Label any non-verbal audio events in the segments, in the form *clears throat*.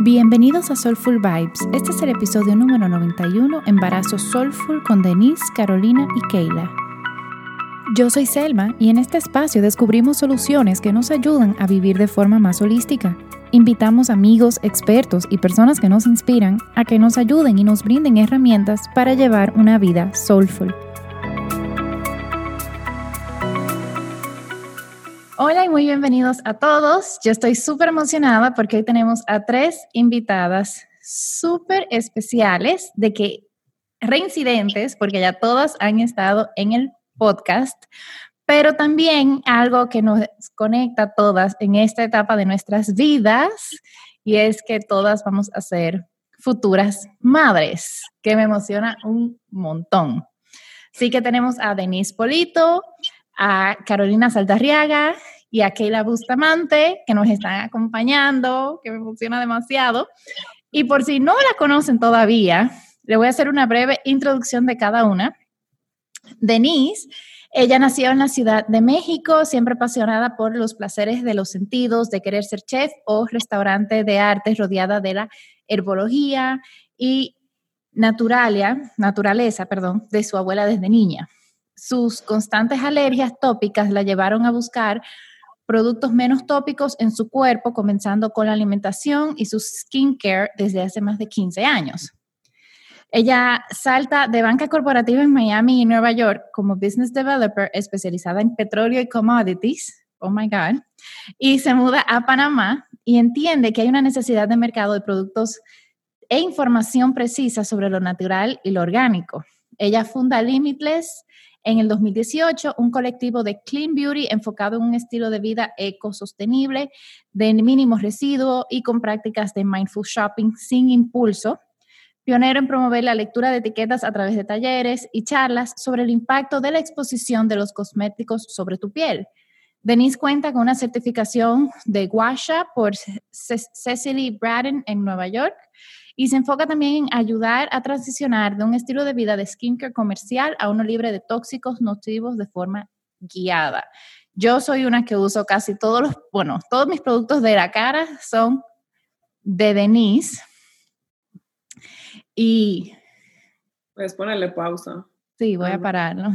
Bienvenidos a Soulful Vibes. Este es el episodio número 91, Embarazo Soulful con Denise, Carolina y Keila. Yo soy Selma y en este espacio descubrimos soluciones que nos ayudan a vivir de forma más holística. Invitamos amigos, expertos y personas que nos inspiran a que nos ayuden y nos brinden herramientas para llevar una vida soulful. Hola y muy bienvenidos a todos. Yo estoy súper emocionada porque hoy tenemos a tres invitadas súper especiales de que reincidentes, porque ya todas han estado en el podcast, pero también algo que nos conecta a todas en esta etapa de nuestras vidas y es que todas vamos a ser futuras madres, que me emociona un montón. Así que tenemos a Denise Polito, a Carolina Saldarriaga y a Keila Bustamante, que nos están acompañando, que me emociona demasiado. Y por si no la conocen todavía, le voy a hacer una breve introducción de cada una. Denise, ella nació en la Ciudad de México, siempre apasionada por los placeres de los sentidos, de querer ser chef o restaurante de arte rodeada de la herbología y naturalia, naturaleza, perdón, de su abuela desde niña. Sus constantes alergias tópicas la llevaron a buscar productos menos tópicos en su cuerpo, comenzando con la alimentación y su skincare desde hace más de 15 años. Ella salta de banca corporativa en Miami y Nueva York como business developer especializada en petróleo y commodities. Oh my God. Y se muda a Panamá y entiende que hay una necesidad de mercado de productos e información precisa sobre lo natural y lo orgánico. Ella funda Limitless en el 2018 un colectivo de Clean Beauty enfocado en un estilo de vida ecosostenible, de mínimos residuos y con prácticas de mindful shopping sin impulso. Pionero en promover la lectura de etiquetas a través de talleres y charlas sobre el impacto de la exposición de los cosméticos sobre tu piel. Denise cuenta con una certificación de Guasha por Cecily Braden en Nueva York y se enfoca también en ayudar a transicionar de un estilo de vida de skincare comercial a uno libre de tóxicos nocivos de forma guiada. Yo soy una que uso casi todos los, bueno, todos mis productos de la cara son de Denise. Y... Puedes ponerle pausa. Sí, voy a pararlo.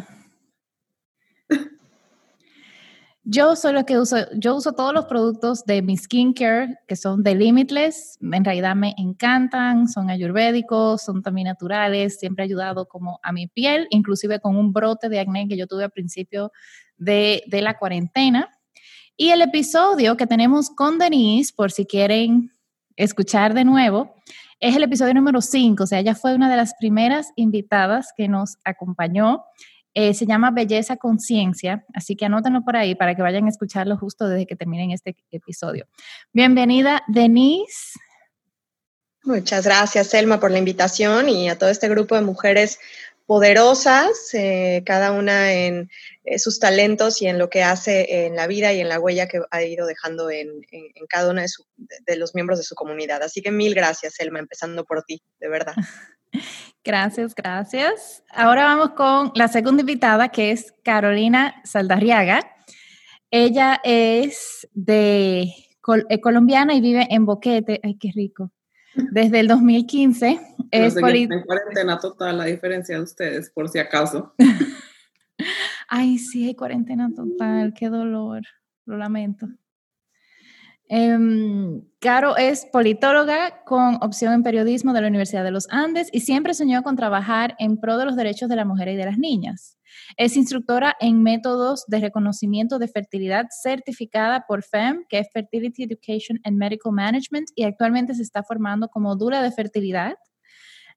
Yo soy lo que uso, yo uso todos los productos de mi skincare que son de Limitless, en realidad me encantan, son ayurvédicos, son también naturales, siempre he ayudado como a mi piel, inclusive con un brote de acné que yo tuve al principio de, de la cuarentena. Y el episodio que tenemos con Denise, por si quieren escuchar de nuevo, es el episodio número 5, o sea, ella fue una de las primeras invitadas que nos acompañó eh, se llama Belleza Conciencia, así que anótenlo por ahí para que vayan a escucharlo justo desde que terminen este episodio. Bienvenida, Denise. Muchas gracias, Selma, por la invitación y a todo este grupo de mujeres poderosas, eh, cada una en eh, sus talentos y en lo que hace en la vida y en la huella que ha ido dejando en, cada uno de, de, los miembros de su comunidad. Así que mil gracias, Selma, empezando por ti, de verdad. *laughs* Gracias, gracias. Ahora vamos con la segunda invitada, que es Carolina Saldarriaga. Ella es de eh, colombiana y vive en Boquete. Ay, qué rico. Desde el 2015 es en cuarentena total, la diferencia de ustedes, por si acaso. *laughs* Ay, sí, hay cuarentena total, qué dolor, lo lamento. Em, Caro es politóloga con opción en periodismo de la Universidad de los Andes y siempre soñó con trabajar en pro de los derechos de la mujer y de las niñas. Es instructora en métodos de reconocimiento de fertilidad certificada por FEM, que es Fertility Education and Medical Management, y actualmente se está formando como dura de fertilidad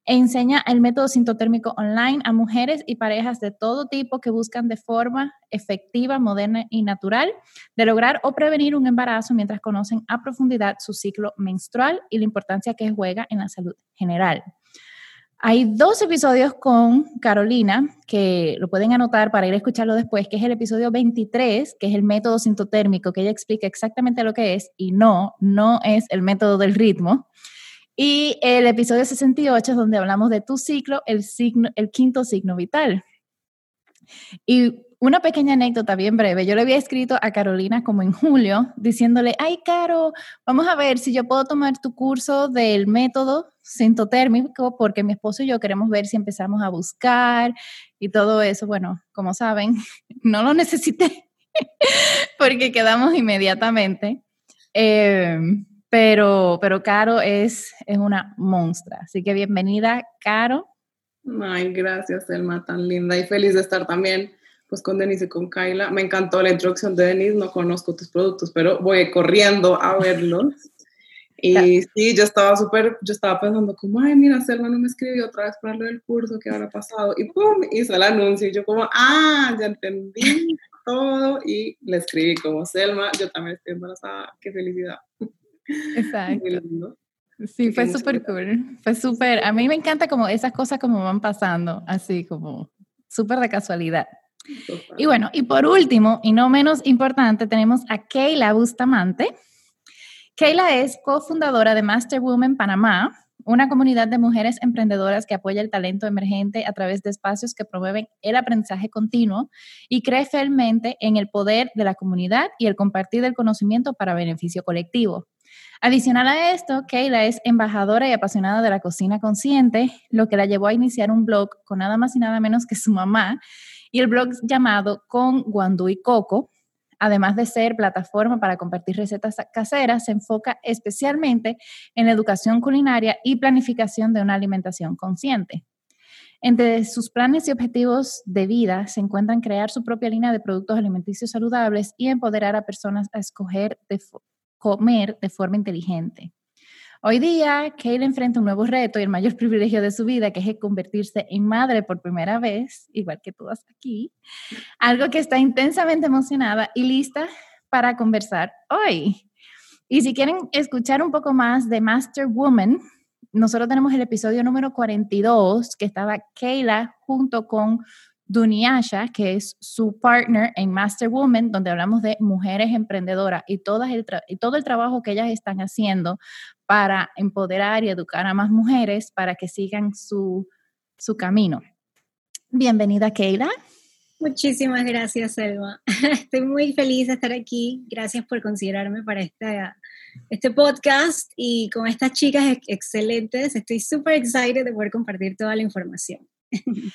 enseña el método sintotérmico online a mujeres y parejas de todo tipo que buscan de forma efectiva, moderna y natural de lograr o prevenir un embarazo mientras conocen a profundidad su ciclo menstrual y la importancia que juega en la salud general. Hay dos episodios con Carolina que lo pueden anotar para ir a escucharlo después, que es el episodio 23, que es el método sintotérmico, que ella explica exactamente lo que es y no, no es el método del ritmo. Y el episodio 68 es donde hablamos de tu ciclo, el, signo, el quinto signo vital. Y una pequeña anécdota bien breve. Yo le había escrito a Carolina como en julio diciéndole, ay, Caro, vamos a ver si yo puedo tomar tu curso del método sintotérmico porque mi esposo y yo queremos ver si empezamos a buscar y todo eso. Bueno, como saben, *laughs* no lo necesité *laughs* porque quedamos inmediatamente. Em, pero, pero Caro es, es una monstrua. Así que bienvenida, Caro. Ay, gracias, Elma, tan linda y feliz de estar también pues con Denise y con Kaila. Me encantó la introducción de Denise, no conozco tus productos, pero voy corriendo a verlos. *laughs* Y sí, yo estaba súper, yo estaba pensando como, ay, mira, Selma no me escribió otra vez para lo del curso, ¿qué habrá pasado? Y pum, hizo el anuncio y yo como, ah, ya entendí *laughs* todo y le escribí como, Selma, yo también estoy embarazada, qué felicidad. Exacto. Sí, fue súper cool. Fue súper, a mí me encanta como esas cosas como van pasando, así como súper de casualidad. Y bueno, y por último, y no menos importante, tenemos a Keila Bustamante. Keila es cofundadora de Master Women Panamá, una comunidad de mujeres emprendedoras que apoya el talento emergente a través de espacios que promueven el aprendizaje continuo y cree fielmente en el poder de la comunidad y el compartir del conocimiento para beneficio colectivo. Adicional a esto, Keila es embajadora y apasionada de la cocina consciente, lo que la llevó a iniciar un blog con nada más y nada menos que su mamá, y el blog llamado Con Guandú y Coco, además de ser plataforma para compartir recetas caseras, se enfoca especialmente en la educación culinaria y planificación de una alimentación consciente. Entre sus planes y objetivos de vida se encuentran crear su propia línea de productos alimenticios saludables y empoderar a personas a escoger de comer de forma inteligente. Hoy día, Kayla enfrenta un nuevo reto y el mayor *laughs* privilegio de su vida, que es convertirse en madre por primera vez, igual que todas aquí, algo que está intensamente emocionada y lista para conversar hoy. Y si quieren escuchar un poco más de Master Woman, nosotros tenemos el episodio número 42, que estaba Kayla junto con Duniasha, que es su partner en Master Woman, donde hablamos de mujeres emprendedoras y, todo el trabajo que ellas están haciendo para empoderar y educar a más mujeres para que sigan su, camino. Bienvenida, Keila. Muchísimas gracias, Selma. *laughs* Estoy muy feliz de estar aquí. Gracias por considerarme para esta, este podcast y con estas chicas excelentes. Estoy súper excited de poder compartir toda la información. *laughs*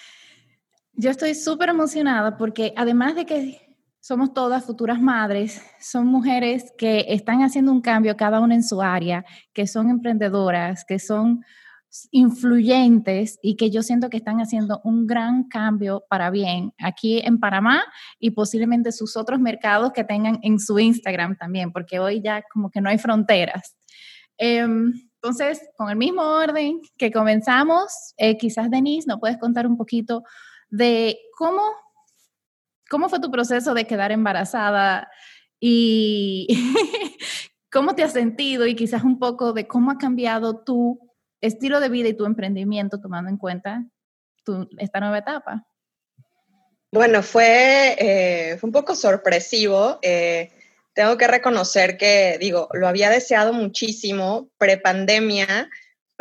Yo estoy súper emocionada porque además de que somos todas futuras madres, son mujeres que están haciendo un cambio cada una en su área, que son emprendedoras, que son influyentes y que yo siento que están haciendo un gran cambio para bien aquí en Panamá y posiblemente sus otros mercados que tengan en su Instagram también, porque hoy ya como que no hay fronteras. Em, entonces, con el mismo orden que comenzamos, eh, quizás Denise, ¿no puedes contar un poquito de cómo, cómo fue tu proceso de quedar embarazada y *laughs* cómo te has sentido y quizás un poco de cómo ha cambiado tu estilo de vida y tu emprendimiento tomando en cuenta esta nueva etapa. Bueno, fue, eh, fue un poco sorpresivo. Eh, tengo que reconocer que, digo, lo había deseado muchísimo pre-pandemia,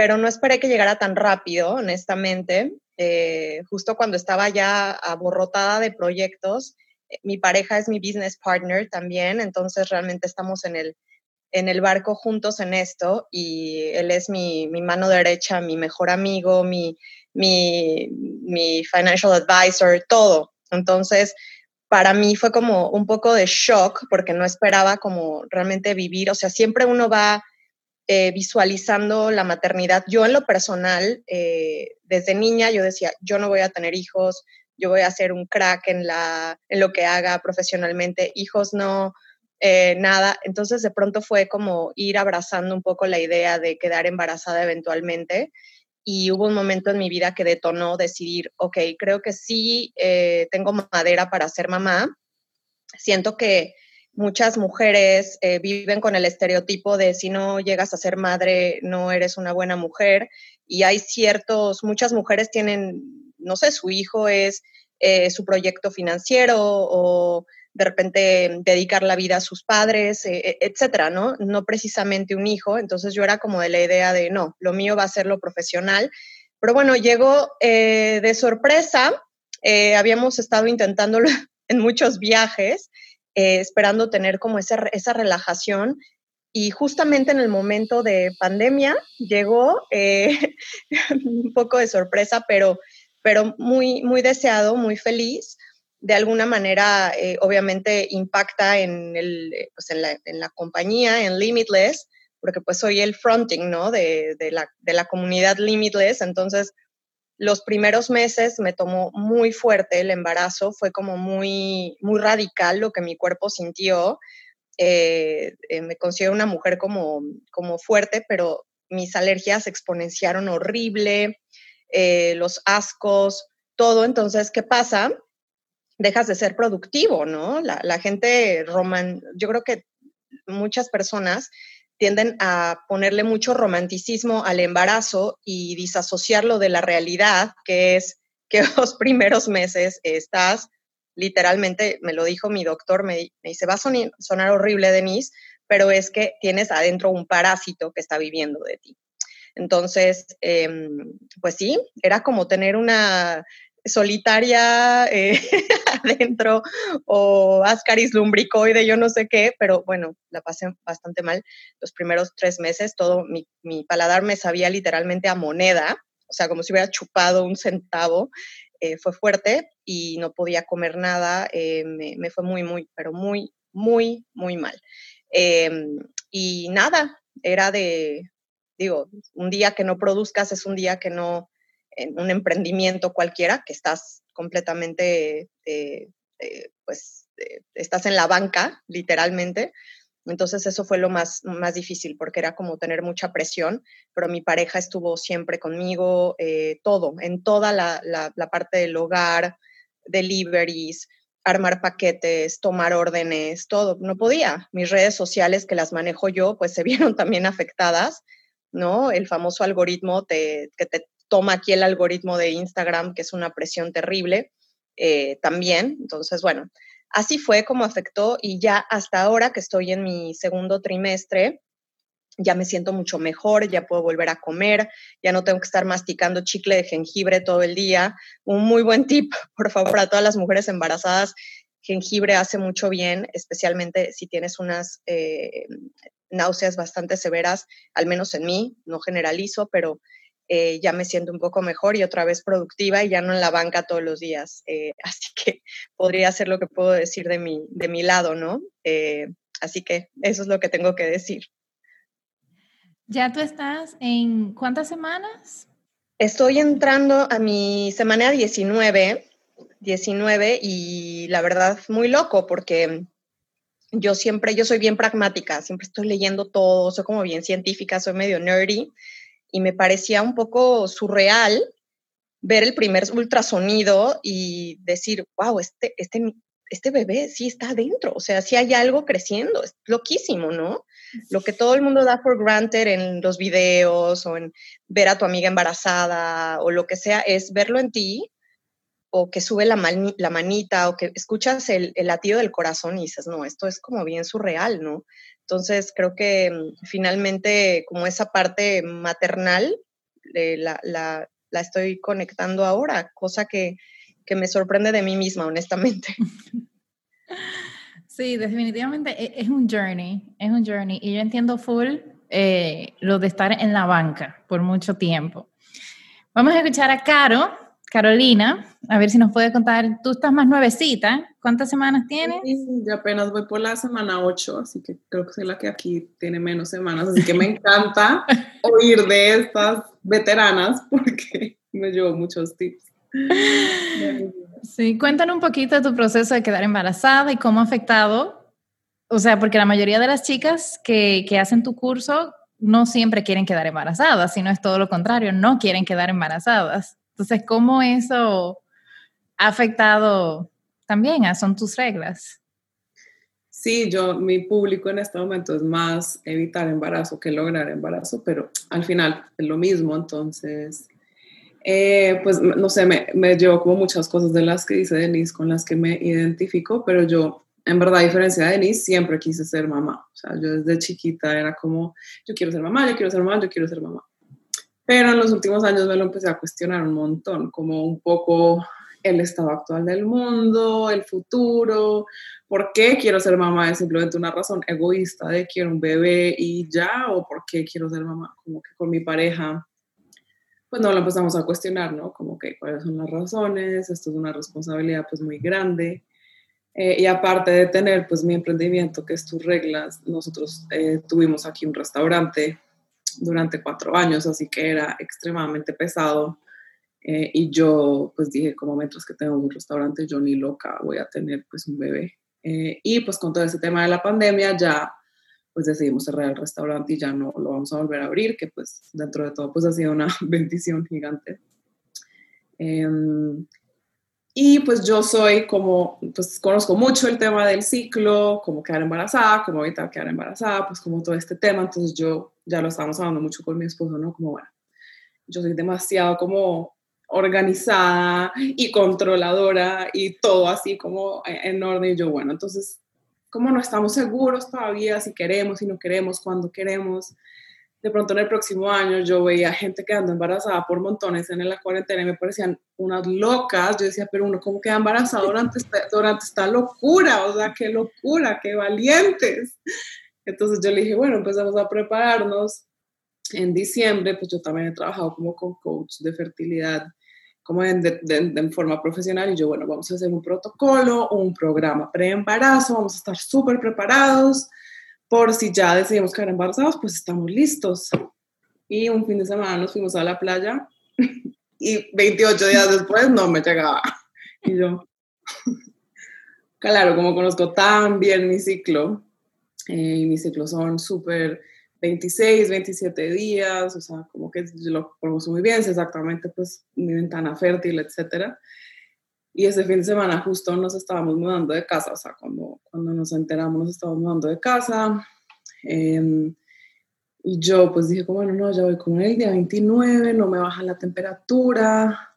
pero no esperé que llegara tan rápido, honestamente. Eh, justo cuando estaba ya aborrotada de proyectos. Eh, mi pareja es mi business partner también, entonces realmente estamos en el, en el barco juntos en esto y él es mi, mi mano derecha, mi mejor amigo, mi, mi, mi financial advisor, todo. Entonces, para mí fue como un poco de shock porque no esperaba como realmente vivir, o sea, siempre uno va eh, visualizando la maternidad. Yo en lo personal, eh, desde niña, yo decía, yo no voy a tener hijos, yo voy a ser un crack en, lo que haga profesionalmente, hijos no, eh, nada. Entonces de pronto fue como ir abrazando un poco la idea de quedar embarazada eventualmente. Y hubo un momento en mi vida que detonó decidir, ok, creo que sí tengo madera para ser mamá. Siento que muchas mujeres eh, viven con el estereotipo de si no llegas a ser madre, no eres una buena mujer. Y hay ciertos, muchas mujeres tienen, no sé, su hijo es eh, su proyecto financiero o de repente dedicar la vida a sus padres, eh, etcétera, ¿no? No precisamente un hijo. Entonces yo era como de la idea de, no, lo mío va a ser lo profesional. Pero bueno, llegó de sorpresa. habíamos estado intentándolo *laughs* en muchos viajes, eh, esperando tener como esa, esa relajación. Y justamente en el momento de pandemia llegó eh, *laughs* un poco de sorpresa, pero, pero muy, muy deseado, muy feliz. De alguna manera, eh, obviamente, impacta en, el, pues en, la, en, la, compañía, en Limitless, porque pues soy el fronting, ¿no? De, de, la, de la comunidad Limitless. Entonces, los primeros meses me tomó muy fuerte el embarazo, fue como muy, muy radical lo que mi cuerpo sintió. Eh, eh, me considero una mujer como, como fuerte, pero mis alergias se exponenciaron horrible, eh, los ascos, todo. Entonces, ¿qué pasa? Dejas de ser productivo, ¿no? La, la gente roman, yo creo que muchas personas tienden a ponerle mucho romanticismo al embarazo y disasociarlo de la realidad, que es que *laughs* los primeros meses estás, literalmente, me lo dijo mi doctor, me, dice, va a sonar, horrible, Denise, pero es que tienes adentro un parásito que está viviendo de ti. Entonces, em, pues sí, era como tener una solitaria eh, *laughs* adentro o ascaris lumbricoide, yo no sé qué, pero bueno, la pasé bastante mal los primeros tres meses. Todo mi, paladar me sabía literalmente a moneda, o sea, como si hubiera chupado un centavo. Eh, fue fuerte y no podía comer nada. Eh, me, me, fue muy, muy, pero muy, muy, muy mal. Em, y nada, era de, digo, un día que no produzcas es un día que no, en un emprendimiento cualquiera, que estás completamente, eh, eh, pues, eh, estás en la banca, literalmente. Entonces eso fue lo más, más difícil porque era como tener mucha presión, pero mi pareja estuvo siempre conmigo, todo, en toda la, la, la, parte del hogar, deliveries, armar paquetes, tomar órdenes, todo. No podía. Mis redes sociales que las manejo yo, pues se vieron *laughs* también afectadas, ¿no? El famoso algoritmo te, que te toma aquí el algoritmo de Instagram, que es una presión terrible eh, también. Entonces, bueno, así fue como afectó y ya hasta ahora que estoy en mi segundo trimestre, ya me siento mucho mejor, ya puedo volver a comer, ya no tengo que estar masticando chicle de jengibre todo el día. Un muy buen tip, *laughs* por favor, a todas las mujeres embarazadas, jengibre hace mucho bien, especialmente si tienes unas eh, náuseas bastante severas, al menos en mí, no generalizo, pero eh, ya me siento un poco mejor y otra vez productiva y ya no en la banca todos los días. Eh, *laughs* así que podría ser lo que puedo decir de mi, de mi lado, ¿no? Eh, así que eso es lo que tengo que decir. ¿Ya tú estás en cuántas semanas? Estoy entrando a mi semana 19, 19 y la verdad muy loco porque yo siempre, yo soy bien pragmática, siempre estoy leyendo todo, soy como bien científica, soy medio nerdy y me parecía un poco surreal ver el primer ultrasonido y decir, wow, este, este, este bebé sí está adentro, o sea, sí hay algo creciendo, es loquísimo, ¿no? Lo que todo el mundo da por granted en los videos o en ver a tu amiga embarazada o lo que sea, es verlo en ti o que sube la, manita o que escuchas el, el, latido del corazón y dices, no, esto es como bien surreal, ¿no? Entonces, creo que mm, finalmente como esa parte maternal eh, la, la, estoy conectando ahora, cosa que, que me sorprende de mí misma, honestamente. *laughs* Sí, definitivamente e, es un journey, es un journey. Y yo entiendo full eh, lo de estar en la banca por mucho tiempo. Vamos a escuchar a Caro, Carolina, a ver si nos puede contar, tú estás más nuevecita, ¿cuántas semanas tienes? Sí, yo apenas voy por la semana 8, así que creo que soy la que aquí tiene menos semanas, así que me encanta *laughs* oír de estas veteranas porque me llevo muchos tips. Sí, cuéntanos un poquito de tu proceso de quedar embarazada y cómo ha afectado, o sea, porque la mayoría de las chicas que, que hacen tu curso no siempre quieren quedar embarazadas, sino es todo lo contrario, no quieren quedar embarazadas. Entonces, ¿cómo eso ha afectado también a Son tus reglas? Sí, yo, mi público en este momento es más evitar embarazo que lograr embarazo, pero al final es lo mismo, entonces, eh, pues no sé, me, me llevo como muchas cosas de las que dice Denise con las que me identifico, pero yo, en verdad, a diferencia de Denise, siempre quise ser mamá. O sea, yo desde chiquita era como, yo quiero ser mamá, yo quiero ser mamá, yo quiero ser mamá. Pero en los últimos años me lo empecé a cuestionar un montón, como un poco el estado actual del mundo, el futuro, por qué quiero ser mamá es simplemente una razón egoísta de quiero un bebé y ya, o por qué quiero ser mamá, como que con mi pareja, pues no lo empezamos a cuestionar, ¿no? Como que cuáles son las razones, esto es una responsabilidad pues muy grande. Eh, y aparte de tener pues mi emprendimiento, que es tus reglas, nosotros eh, tuvimos aquí un restaurante durante cuatro años, así que era extremadamente pesado eh, y yo pues dije, como mientras que tengo un restaurante, yo ni loca voy a tener pues un bebé. Eh, y pues con todo ese tema de la pandemia ya pues decidimos cerrar el restaurante y ya no lo vamos a volver a abrir, que pues dentro de todo pues ha sido una *laughs* bendición gigante. Em, y pues yo soy como, pues conozco mucho el tema del ciclo, como quedar embarazada, como evitar quedar embarazada, pues como todo este tema, entonces yo ya lo estábamos hablando mucho con mi esposo, ¿no? Como bueno, yo soy demasiado como organizada y controladora y todo así como en orden. Y yo, bueno, entonces, como no estamos seguros todavía si queremos, si no queremos, cuándo queremos, de pronto en el próximo año yo veía gente quedando embarazada por montones en la cuarentena y me parecían unas locas. Yo decía, pero uno, ¿cómo queda embarazado durante esta, durante esta locura? O sea, qué locura, qué valientes. Entonces yo le dije, bueno, empezamos a prepararnos. En diciembre, pues yo también he trabajado como con coach de fertilidad como en, de, forma profesional y yo, bueno, vamos a hacer un protocolo, un programa pre-embarazo, vamos a estar súper preparados por si ya decidimos quedar embarazados, pues estamos listos. Y un fin de semana nos fuimos a la playa *laughs* y 28 días después no me llegaba. Y yo, *laughs* claro, como conozco tan bien mi ciclo, eh, mis ciclos son súper 26, 27 días, o sea, como que lo conozco muy bien, exactamente pues mi ventana fértil, etcétera. Y ese fin de semana justo nos estábamos mudando de casa, o sea, cuando, cuando nos enteramos nos estábamos mudando de casa. Em, y yo pues dije, como, bueno, no, ya voy con el día 29, no me baja la temperatura,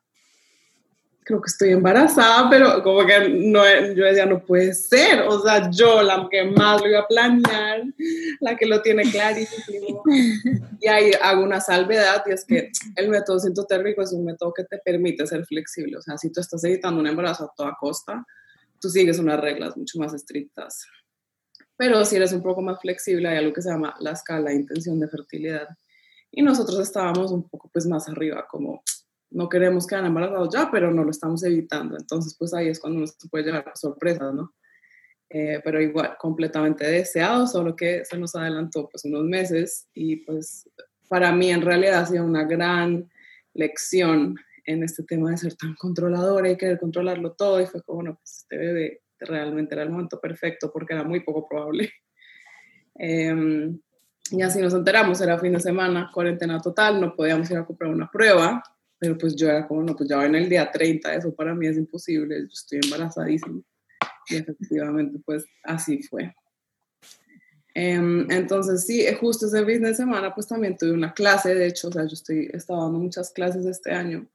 creo que estoy embarazada, pero como que no, yo decía, no puede ser, o sea, yo la que más lo iba a planear, la que lo tiene clarísimo. Y ahí hago una salvedad y es que el método sintotérmico es un método que te permite ser flexible, o sea, si tú estás evitando un embarazo a toda costa, tú sigues unas reglas mucho más estrictas. Pero si eres un poco más flexible, hay algo que se llama la escala de intención de fertilidad. Y nosotros estábamos un poco pues más arriba, como no queremos quedar embarazados ya, pero no lo estamos evitando. Entonces, pues ahí es cuando uno se puede llevar sorpresas, ¿no? Eh, pero igual, completamente deseado, solo que se nos adelantó pues unos meses y pues para mí en realidad ha sido una gran lección en este tema de ser tan controladora y querer controlarlo todo y fue como, bueno, pues este bebé realmente era el momento perfecto porque era muy poco probable. *laughs* Em, y así nos enteramos, era fin de semana, cuarentena total, no podíamos ir a comprar una prueba, pero pues yo era como, no, pues ya va en el día 30, eso para mí es imposible, yo estoy embarazadísima. Y efectivamente, pues así fue. Em, entonces, sí, justo ese fin de semana, pues también tuve una clase, de hecho, o sea, yo estoy, estaba dando muchas clases este año.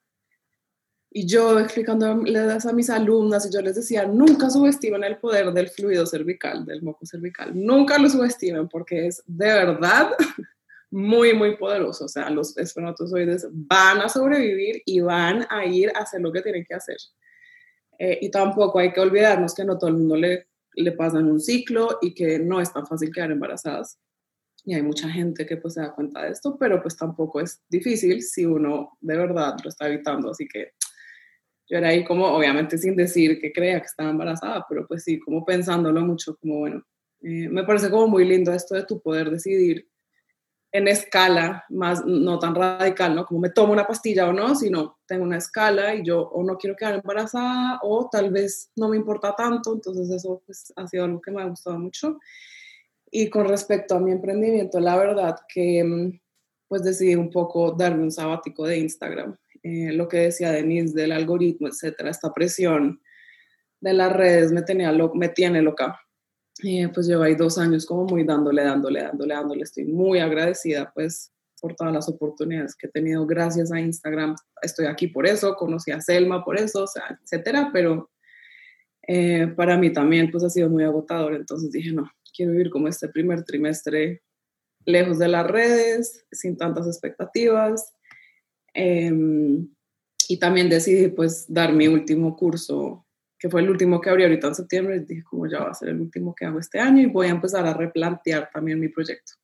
Y yo explicándoles a mis alumnas, y yo les decía, nunca subestimen el poder del fluido cervical, del moco cervical. Nunca lo subestimen, porque es de verdad muy, muy poderoso. O sea, los espermatozoides van a sobrevivir y van a ir a hacer lo que tienen que hacer. Eh, y tampoco hay que olvidarnos que no todo el mundo le, le pasa en un ciclo y que no es tan fácil quedar embarazadas. Y hay mucha gente que pues se da cuenta de esto, pero pues tampoco es difícil si uno de verdad lo está evitando. Así que yo era ahí como, obviamente sin decir que crea que estaba embarazada, pero pues sí, como pensándolo mucho, como bueno, eh, me parece como muy lindo esto de tu poder decidir en escala, más no tan radical, ¿no? Como me tomo una pastilla o no, sino tengo una escala y yo o no quiero quedar embarazada o tal vez no me importa tanto, entonces eso pues, ha sido algo que me ha gustado mucho. Y con respecto a mi emprendimiento, la verdad que mm, pues decidí un poco darme un sabático de Instagram. Eh, lo que decía Denise del algoritmo, etcétera, esta presión de las redes me, tenía me tiene loca pues llevo ahí dos años como muy dándole, dándole, dándole, dándole. Estoy muy agradecida pues por todas las oportunidades que he tenido gracias a Instagram. Estoy aquí por eso, conocí a Selma por eso, o sea, etcétera, pero eh, para mí también pues ha sido muy agotador. Entonces dije, no, quiero vivir como este primer trimestre lejos de las redes, sin tantas expectativas. Em, y también decidí pues dar mi último curso, que fue el último que abrí ahorita en septiembre, dije como ya va a ser el último que hago este año y voy a empezar a replantear también mi proyecto.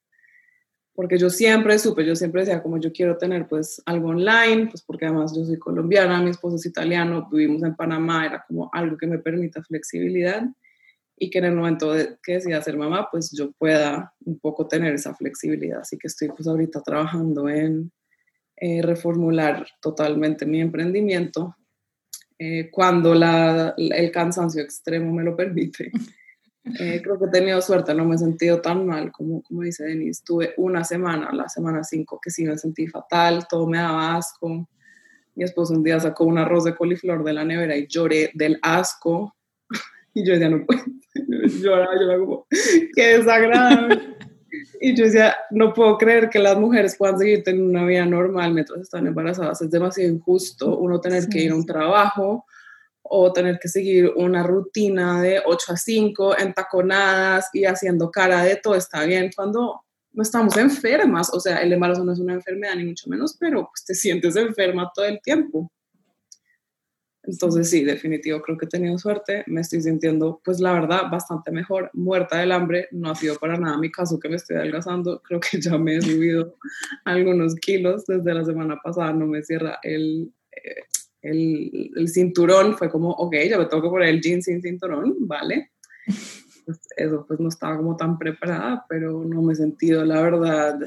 Porque yo siempre supe, yo siempre decía como yo quiero tener pues algo online, pues porque además yo soy colombiana, mi esposo es italiano, vivimos en Panamá, era como algo que me permita flexibilidad y que en el momento de que decida ser mamá, pues yo pueda un poco tener esa flexibilidad. Así que estoy pues ahorita trabajando en eh, reformular totalmente mi emprendimiento eh, cuando la, el cansancio extremo me lo permite. *laughs* Eh, creo que he tenido suerte, no me he sentido tan mal como, como dice Denise. Tuve una semana, la semana 5, que sí me sentí fatal, todo me daba asco. Mi esposo un día sacó un arroz de coliflor de la nevera y lloré del asco. *laughs* Y yo decía, no puedo. *laughs* Lloraba, lloraba como, qué desagradable. Y yo decía, no puedo creer que las mujeres puedan seguir teniendo una vida normal mientras están embarazadas. Es demasiado injusto uno tener que ir a un trabajo o tener que seguir una rutina de 8 a 5, entaconadas y haciendo cara de todo está bien cuando no estamos enfermas. O sea, el embarazo no es una enfermedad ni mucho menos, pero pues te sientes enferma todo el tiempo. Entonces sí, definitivo, creo que he tenido suerte, me estoy sintiendo, pues la verdad, bastante mejor, muerta del hambre, no ha sido para nada mi caso que me estoy adelgazando, creo que ya me he subido algunos kilos desde la semana pasada, no me cierra el, eh, el, el, cinturón, fue como, ok, ya me tengo que poner el jean sin cinturón, vale. Pues eso, pues no estaba como tan preparada, pero no me he sentido, la verdad,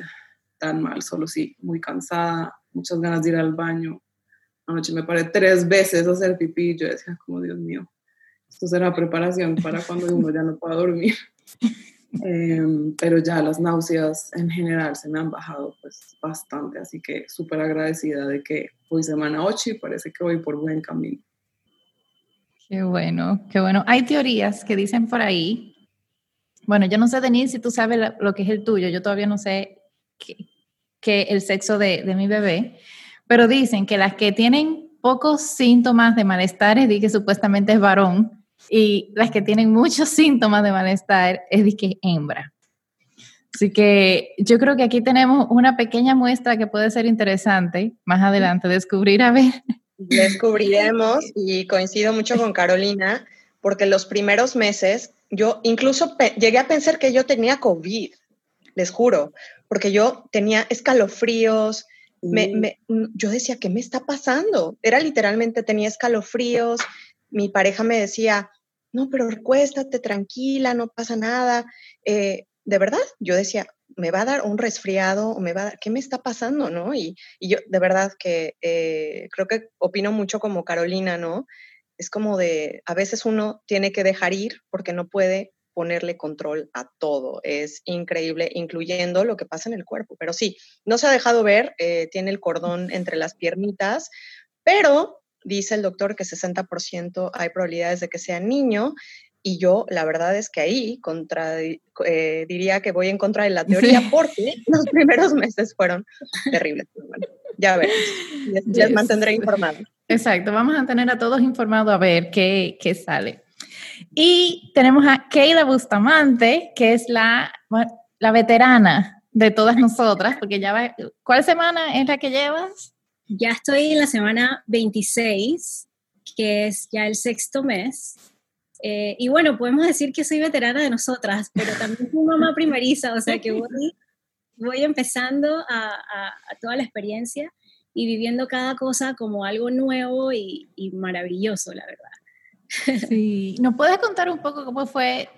tan mal, solo sí, muy cansada, muchas ganas de ir al baño, Anoche me paré tres veces a hacer pipí y yo decía, como Dios mío, esto será preparación para cuando uno ya no pueda dormir. *laughs* Em, pero ya las náuseas en general se me han bajado pues bastante, así que súper agradecida de que hoy semana 8 y parece que voy por buen camino. Qué bueno, qué bueno. Hay teorías que dicen por ahí, bueno, yo no sé, Denise, si tú sabes lo que es el tuyo, yo todavía no sé qué, el sexo de, de mi bebé, pero dicen que las que tienen pocos síntomas de malestar es de que supuestamente es varón y las que tienen muchos *laughs* síntomas de malestar es de que es hembra. Así que yo creo que aquí tenemos una pequeña muestra que puede ser interesante más adelante descubrir a ver. Descubriremos y coincido mucho con Carolina porque los primeros meses yo incluso llegué a pensar que yo tenía COVID, les juro, porque yo tenía escalofríos, me, yo decía, ¿qué me está pasando? Era literalmente, tenía escalofríos, mi pareja me decía, no, pero recuéstate tranquila, no pasa nada. Eh, de verdad, yo decía, me va a dar un resfriado, o me va a dar, ¿qué me está pasando? ¿no? Y, y yo, de verdad que eh, creo que opino mucho como Carolina, ¿no? Es como de, a veces uno tiene que dejar ir porque no puede ponerle control a todo. Es increíble, incluyendo lo que pasa en el cuerpo. Pero sí, no se ha dejado ver, eh, tiene el cordón entre las piernitas, pero dice el doctor que 60% hay probabilidades de que sea niño. Y yo, la verdad es que ahí contra, eh, diría que voy en contra de la teoría porque *laughs* los primeros meses fueron terribles. ya veremos. Les, mantendré informados. Exacto, vamos a tener a todos informados a ver qué, qué sale. Y tenemos a Keila Bustamante, que es la, la veterana de todas nosotras, porque ya va, ¿cuál semana es la que llevas? Ya estoy en la semana 26, que es ya el sexto mes. Eh, y bueno, podemos decir que soy veterana de nosotras, pero también soy mamá primeriza, o sea que voy, voy empezando a, a, toda la experiencia y viviendo cada cosa como algo nuevo y, y maravilloso, la verdad. Sí, ¿nos puedes contar un poco cómo fue,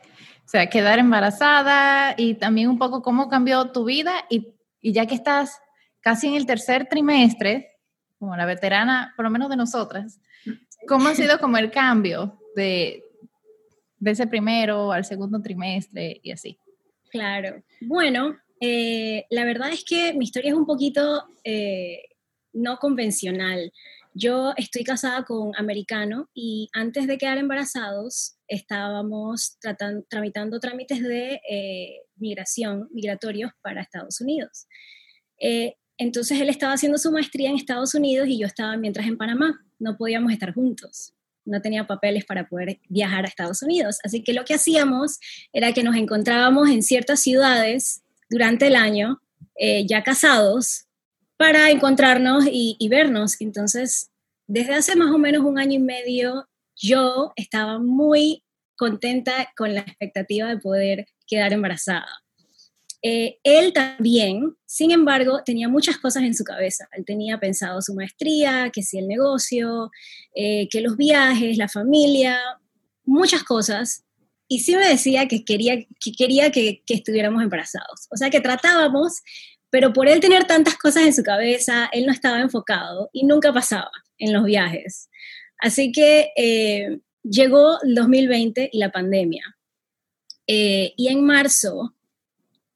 o sea, quedar embarazada y también un poco cómo cambió tu vida y, ya que estás casi en el tercer trimestre, como la veterana, por lo menos de nosotras, ¿cómo ha sido como el cambio de, de ese primero al segundo trimestre y así? Claro, bueno, eh, la verdad es que mi historia es un poquito eh, no convencional. Yo estoy casada con un americano y antes de quedar embarazados estábamos tramitando trámites de eh, migración, migratorios para Estados Unidos. Eh, entonces él estaba haciendo su maestría en Estados Unidos y yo estaba mientras en Panamá. No podíamos estar juntos. No tenía papeles para poder viajar a Estados Unidos. Así que lo que hacíamos era que nos encontrábamos en ciertas ciudades durante el año, eh, ya casados, para encontrarnos y, vernos. Entonces, desde hace más o menos un año y medio yo estaba muy contenta con la expectativa de poder quedar embarazada. Eh, él también, sin embargo, tenía muchas cosas en su cabeza. Él tenía pensado su maestría, que si el negocio, eh, que los viajes, la familia, muchas cosas. Y sí me decía que quería que, quería que, que estuviéramos embarazados. O sea, que tratábamos, pero por él tener tantas cosas en su cabeza, él no estaba enfocado y nunca pasaba en los viajes. Así que eh, llegó el 2020 y la pandemia. Eh, y en marzo,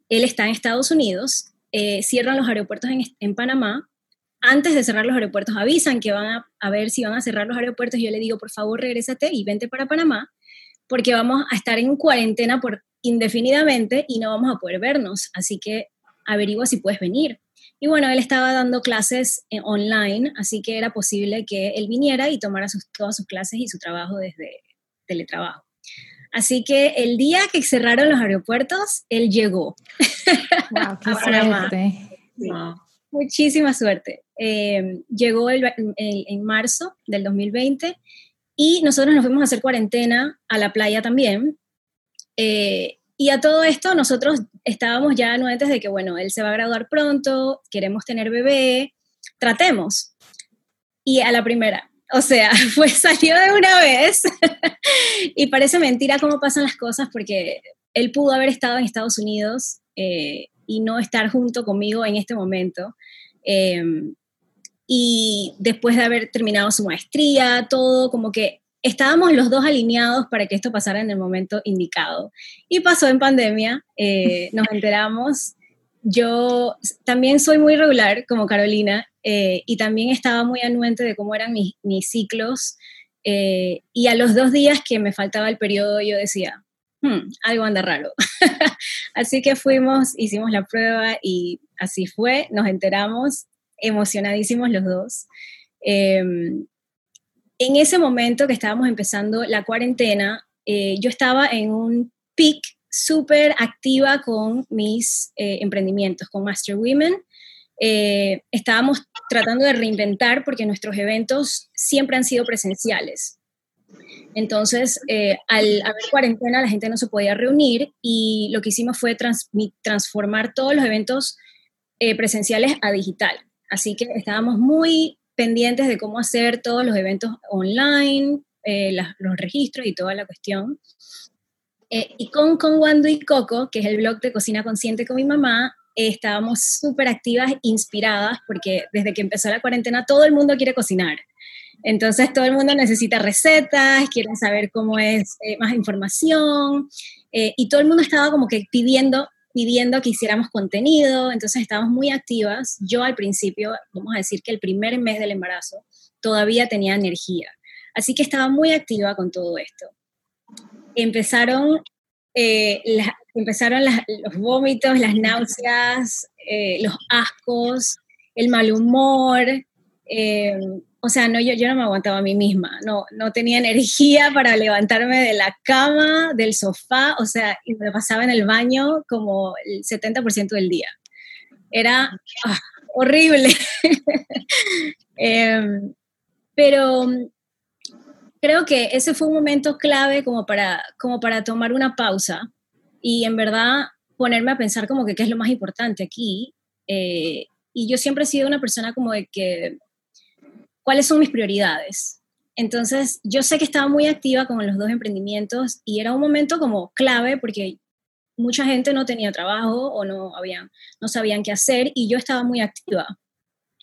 él está en Estados Unidos, eh, cierran los aeropuertos en, Panamá. Antes de cerrar los aeropuertos, avisan que van a, ver si van a cerrar los aeropuertos. Yo le digo, por favor, regrésate y vente para Panamá, porque vamos a estar en cuarentena por indefinidamente y no vamos a poder vernos. Así que averigua si puedes venir. Y bueno, él estaba dando clases eh, online, así que era posible que él viniera y tomara sus, todas sus clases y su trabajo desde teletrabajo. Así que el día que cerraron los aeropuertos, él llegó. Wow, qué *laughs* suerte. muchísima suerte. Eh, llegó en marzo del 2020 y nosotros nos fuimos a hacer cuarentena a la playa también. Eh, y a todo esto nosotros estábamos ya anuentes de que, bueno, él se va a graduar pronto, queremos tener bebé, tratemos. Y a la primera, o sea, *laughs* pues salió de una vez. *laughs* y parece mentira cómo pasan las cosas porque él pudo haber estado en Estados Unidos eh, y no estar junto conmigo en este momento. Em, y después de haber terminado su maestría, todo como que estábamos los dos alineados para que esto pasara en el momento indicado. Y pasó en pandemia, eh, nos enteramos. Yo también soy muy regular, como Carolina, eh, y también estaba muy anuente de cómo eran mis, ciclos. Eh, y a los dos días que me faltaba el periodo, yo decía, hmm, algo anda raro. *laughs* así que fuimos, hicimos la prueba y así fue, nos enteramos, emocionadísimos los dos. Em, en ese momento que estábamos empezando la cuarentena, eh, yo estaba en un peak súper activa con mis eh, emprendimientos, con Master Women. Eh, estábamos tratando de reinventar porque nuestros eventos siempre han sido presenciales. Entonces, al haber cuarentena, la gente no se podía reunir y lo que hicimos fue transformar todos los eventos presenciales a digital. Así que estábamos muy pendientes de cómo hacer todos los eventos online, eh, los registros y toda la cuestión. Eh, y con, con Wando y Coco, que es el blog de Cocina Consciente con mi mamá, eh, estábamos súper activas, inspiradas, porque desde que empezó la cuarentena todo el mundo quiere cocinar. Entonces todo el mundo necesita recetas, quieren saber cómo es más información, y todo el mundo estaba como que pidiendo pidiendo que hiciéramos contenido, entonces estábamos muy activas. Yo al principio, vamos a decir que el primer mes del embarazo, todavía tenía energía, así que estaba muy activa con todo esto. Empezaron, eh, empezaron los vómitos, las náuseas, eh, los ascos, el mal humor, eh, o sea, no, yo, yo no me aguantaba a mí misma, no, no tenía energía para levantarme de la cama, del sofá, o sea, y me pasaba en el baño como el 70% del día. Era ah, horrible. *laughs* Em, pero creo que ese fue un momento clave como para, como para tomar una pausa y en verdad ponerme a pensar como que qué es lo más importante aquí. Eh, y yo siempre he sido una persona como de que cuáles son mis prioridades. Entonces, yo sé que estaba muy activa con los dos emprendimientos y era un momento como clave porque mucha gente no tenía trabajo o no, habían, no sabían qué hacer y yo estaba muy activa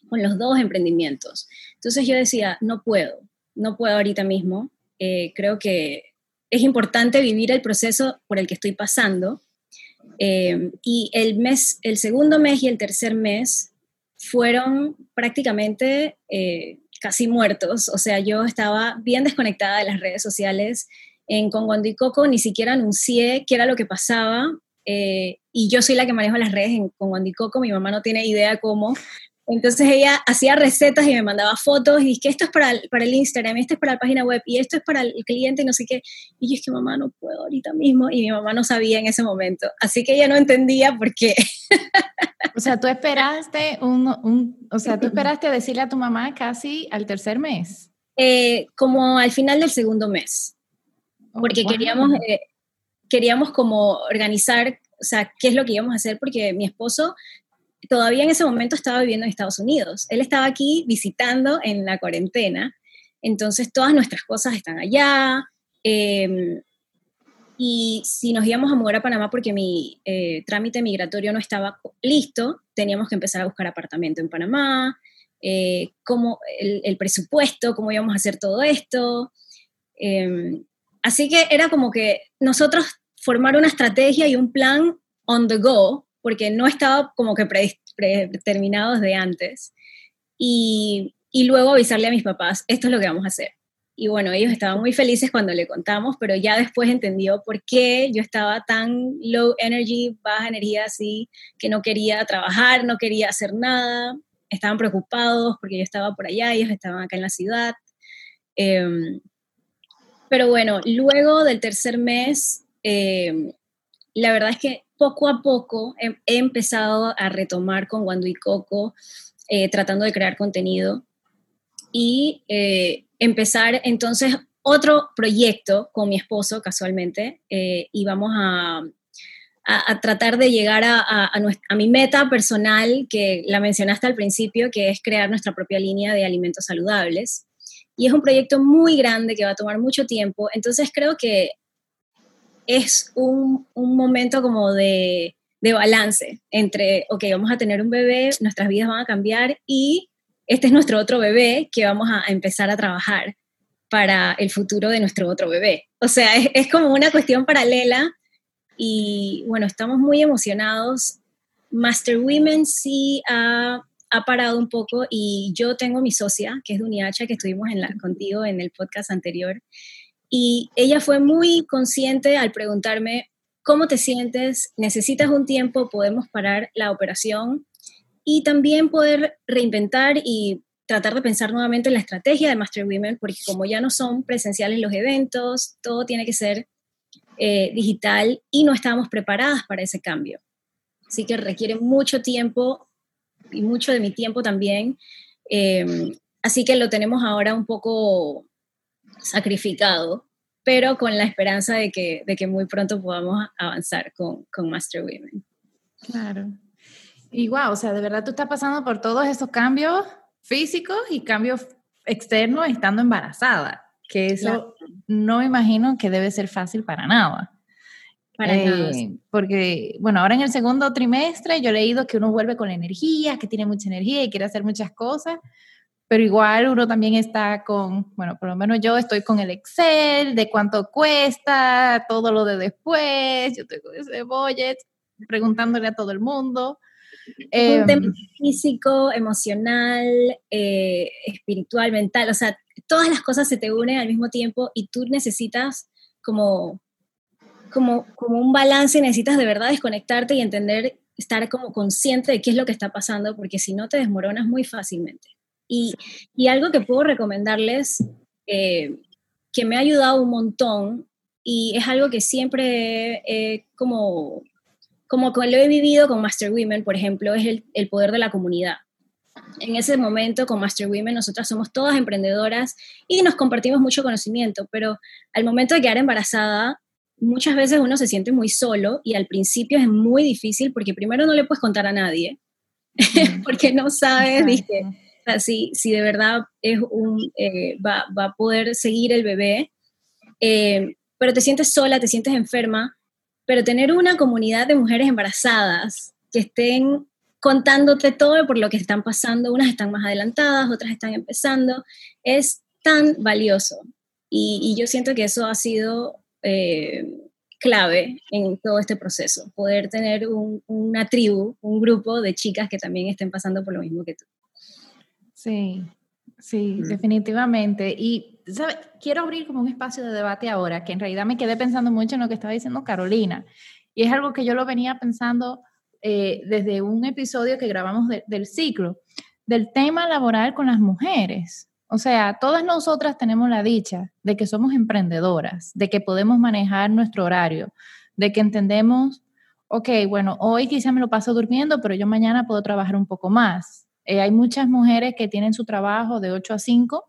con los dos emprendimientos. Entonces yo decía, no puedo, no puedo ahorita mismo. Eh, creo que es importante vivir el proceso por el que estoy pasando. Eh, y el mes, el segundo mes y el tercer mes fueron prácticamente eh, casi muertos, o sea, yo estaba bien desconectada de las redes sociales. En Congo y Coco ni siquiera anuncié qué era lo que pasaba, eh, y yo soy la que manejo las redes en Congo y Coco, mi mamá no tiene idea cómo, Entonces ella hacía recetas y me mandaba fotos y dije, esto es para el, para el Instagram, esto es para la página web y esto es para el cliente y no sé qué. Y yo es que mamá no puedo ahorita mismo y mi mamá no sabía en ese momento. Así que ella no entendía por qué. *laughs* O sea, tú esperaste un, un o sea, tú *laughs* esperaste decirle a tu mamá casi al tercer mes. Eh, como al final del segundo mes. Oh, porque queríamos, eh, queríamos como organizar, o sea, qué es lo que íbamos a hacer porque mi esposo todavía en ese momento estaba viviendo en Estados Unidos. Él estaba aquí visitando en la cuarentena, entonces todas nuestras cosas están allá. Em, y si nos íbamos a mudar a Panamá porque mi eh, trámite migratorio no estaba listo, teníamos que empezar a buscar apartamento en Panamá, eh, cómo el, presupuesto, cómo íbamos a hacer todo esto. Em, así que era como que nosotros formar una estrategia y un plan on the go porque no estaba como que predeterminado desde antes. Y, y luego avisarle a mis papás, esto es lo que vamos a hacer. Y bueno, ellos estaban muy felices cuando le contamos, pero ya después entendió por qué yo estaba tan low energy, baja energía así, que no quería trabajar, no quería hacer nada. Estaban preocupados porque yo estaba por allá, ellos estaban acá en la ciudad. Em, pero bueno, luego del tercer mes, em, la verdad es que poco a poco he, empezado a retomar con Wandu y Coco, eh, tratando de crear contenido y eh, empezar entonces otro proyecto con mi esposo casualmente eh, y vamos a, a, tratar de llegar a, a, mi meta personal que la mencionaste al principio, que es crear nuestra propia línea de alimentos saludables. Y es un proyecto muy grande que va a tomar mucho tiempo, entonces creo que es un, un momento como de, de, balance entre, ok, vamos a tener un bebé, nuestras vidas van a cambiar y este es nuestro otro bebé que vamos a empezar a trabajar para el futuro de nuestro otro bebé. O sea, es, como una cuestión paralela y bueno, estamos muy emocionados. Master Women sí ha, ha, parado un poco y yo tengo mi socia, que es Duniacha, que estuvimos en la, contigo en el podcast anterior, y ella fue muy consciente al preguntarme, ¿cómo te sientes? ¿Necesitas un tiempo? ¿Podemos parar la operación? Y también poder reinventar y tratar de pensar nuevamente en la estrategia de Master Women, porque como ya no son presenciales los eventos, todo tiene que ser eh, digital y no estábamos preparadas para ese cambio. Así que requiere mucho tiempo y mucho de mi tiempo también. Eh, así que lo tenemos ahora un poco sacrificado, pero con la esperanza de que, de que muy pronto podamos avanzar con, con Master Women. Claro. Y wow, o sea, de verdad tú estás pasando por todos esos cambios físicos y cambios externos estando embarazada, que eso no me imagino que debe ser fácil para nada. Para nada. Eh, porque, bueno, ahora en el segundo trimestre yo he leído que uno vuelve con energía, que tiene mucha energía y quiere hacer muchas cosas, pero igual uno también está con, bueno, por lo menos yo estoy con el Excel de cuánto cuesta, todo lo de después, yo tengo ese budget, preguntándole a todo el mundo. un tema em, físico, emocional, eh, espiritual, mental, o sea, todas las cosas se te unen al mismo tiempo y tú necesitas como, como, como un balance necesitas de verdad desconectarte y entender, estar como consciente de qué es lo que está pasando, porque si no te desmoronas muy fácilmente. Y, algo que puedo recomendarles, eh, que me ha ayudado un montón, y es algo que siempre eh, como, como lo he vivido con Master Women, por ejemplo, es el, el poder de la comunidad. En ese momento con Master Women nosotras somos todas emprendedoras y nos compartimos mucho conocimiento, pero al momento de quedar embarazada, muchas veces uno se siente muy solo y al principio es muy difícil porque primero no le puedes contar a nadie, *laughs* porque no sabes, dije, si, si de verdad es un, eh, va, va, a poder seguir el bebé, eh, pero te sientes sola, te sientes enferma, pero tener una comunidad de mujeres embarazadas que estén contándote todo por lo que están pasando, unas están más adelantadas, otras están empezando, es tan valioso. Y, yo siento que eso ha sido eh, clave en todo este proceso, poder tener un, una tribu, un grupo de chicas que también estén pasando por lo mismo que tú. Sí, sí, definitivamente. Y, ¿sabes? Quiero abrir como un espacio de debate ahora, que en realidad me quedé pensando mucho en lo que estaba diciendo Carolina. Y es algo que yo lo venía pensando eh, desde un episodio que grabamos del ciclo, del tema laboral con las mujeres. O sea, todas nosotras tenemos la dicha de que somos emprendedoras, de que podemos manejar nuestro horario, de que entendemos, ok, bueno, hoy quizá me lo paso durmiendo, pero yo mañana puedo trabajar un poco más. Eh, hay muchas mujeres que tienen su trabajo de 8 a 5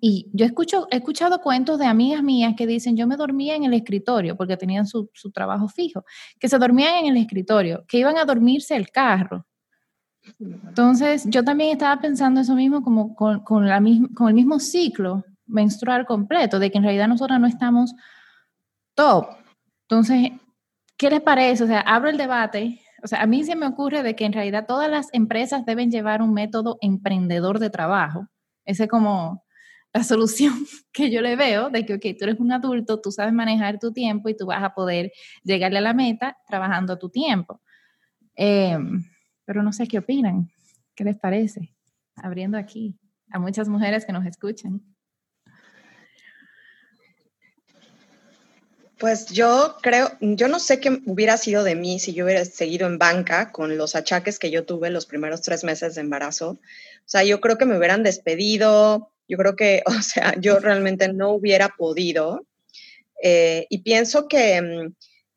y yo he escuchado cuentos de amigas mías que dicen, yo me dormía en el escritorio porque tenían su, su trabajo fijo, que se dormían en el escritorio, que iban a dormirse el carro, entonces, yo también estaba pensando eso mismo como con, con, la con el mismo ciclo menstrual completo, de que en realidad nosotros no estamos top. Entonces, ¿qué les parece? O sea, abro el debate. O sea, a mí se me ocurre de que en realidad todas las empresas deben llevar un método emprendedor de trabajo. Esa es como la *laughs* solución que yo le veo de que, ok, tú eres un adulto, tú sabes manejar tu tiempo y tú vas a poder llegarle a la meta trabajando a tu tiempo. Eh, pero no sé qué opinan. ¿Qué les parece? Abriendo aquí a muchas mujeres que nos escuchan. Pues yo creo, yo no sé qué hubiera sido de mí si yo hubiera seguido en banca con los achaques que yo tuve los primeros tres meses de embarazo. O sea, yo creo que me hubieran despedido, yo creo que, *laughs* o sea, yo realmente no hubiera podido. Eh, y pienso que mm,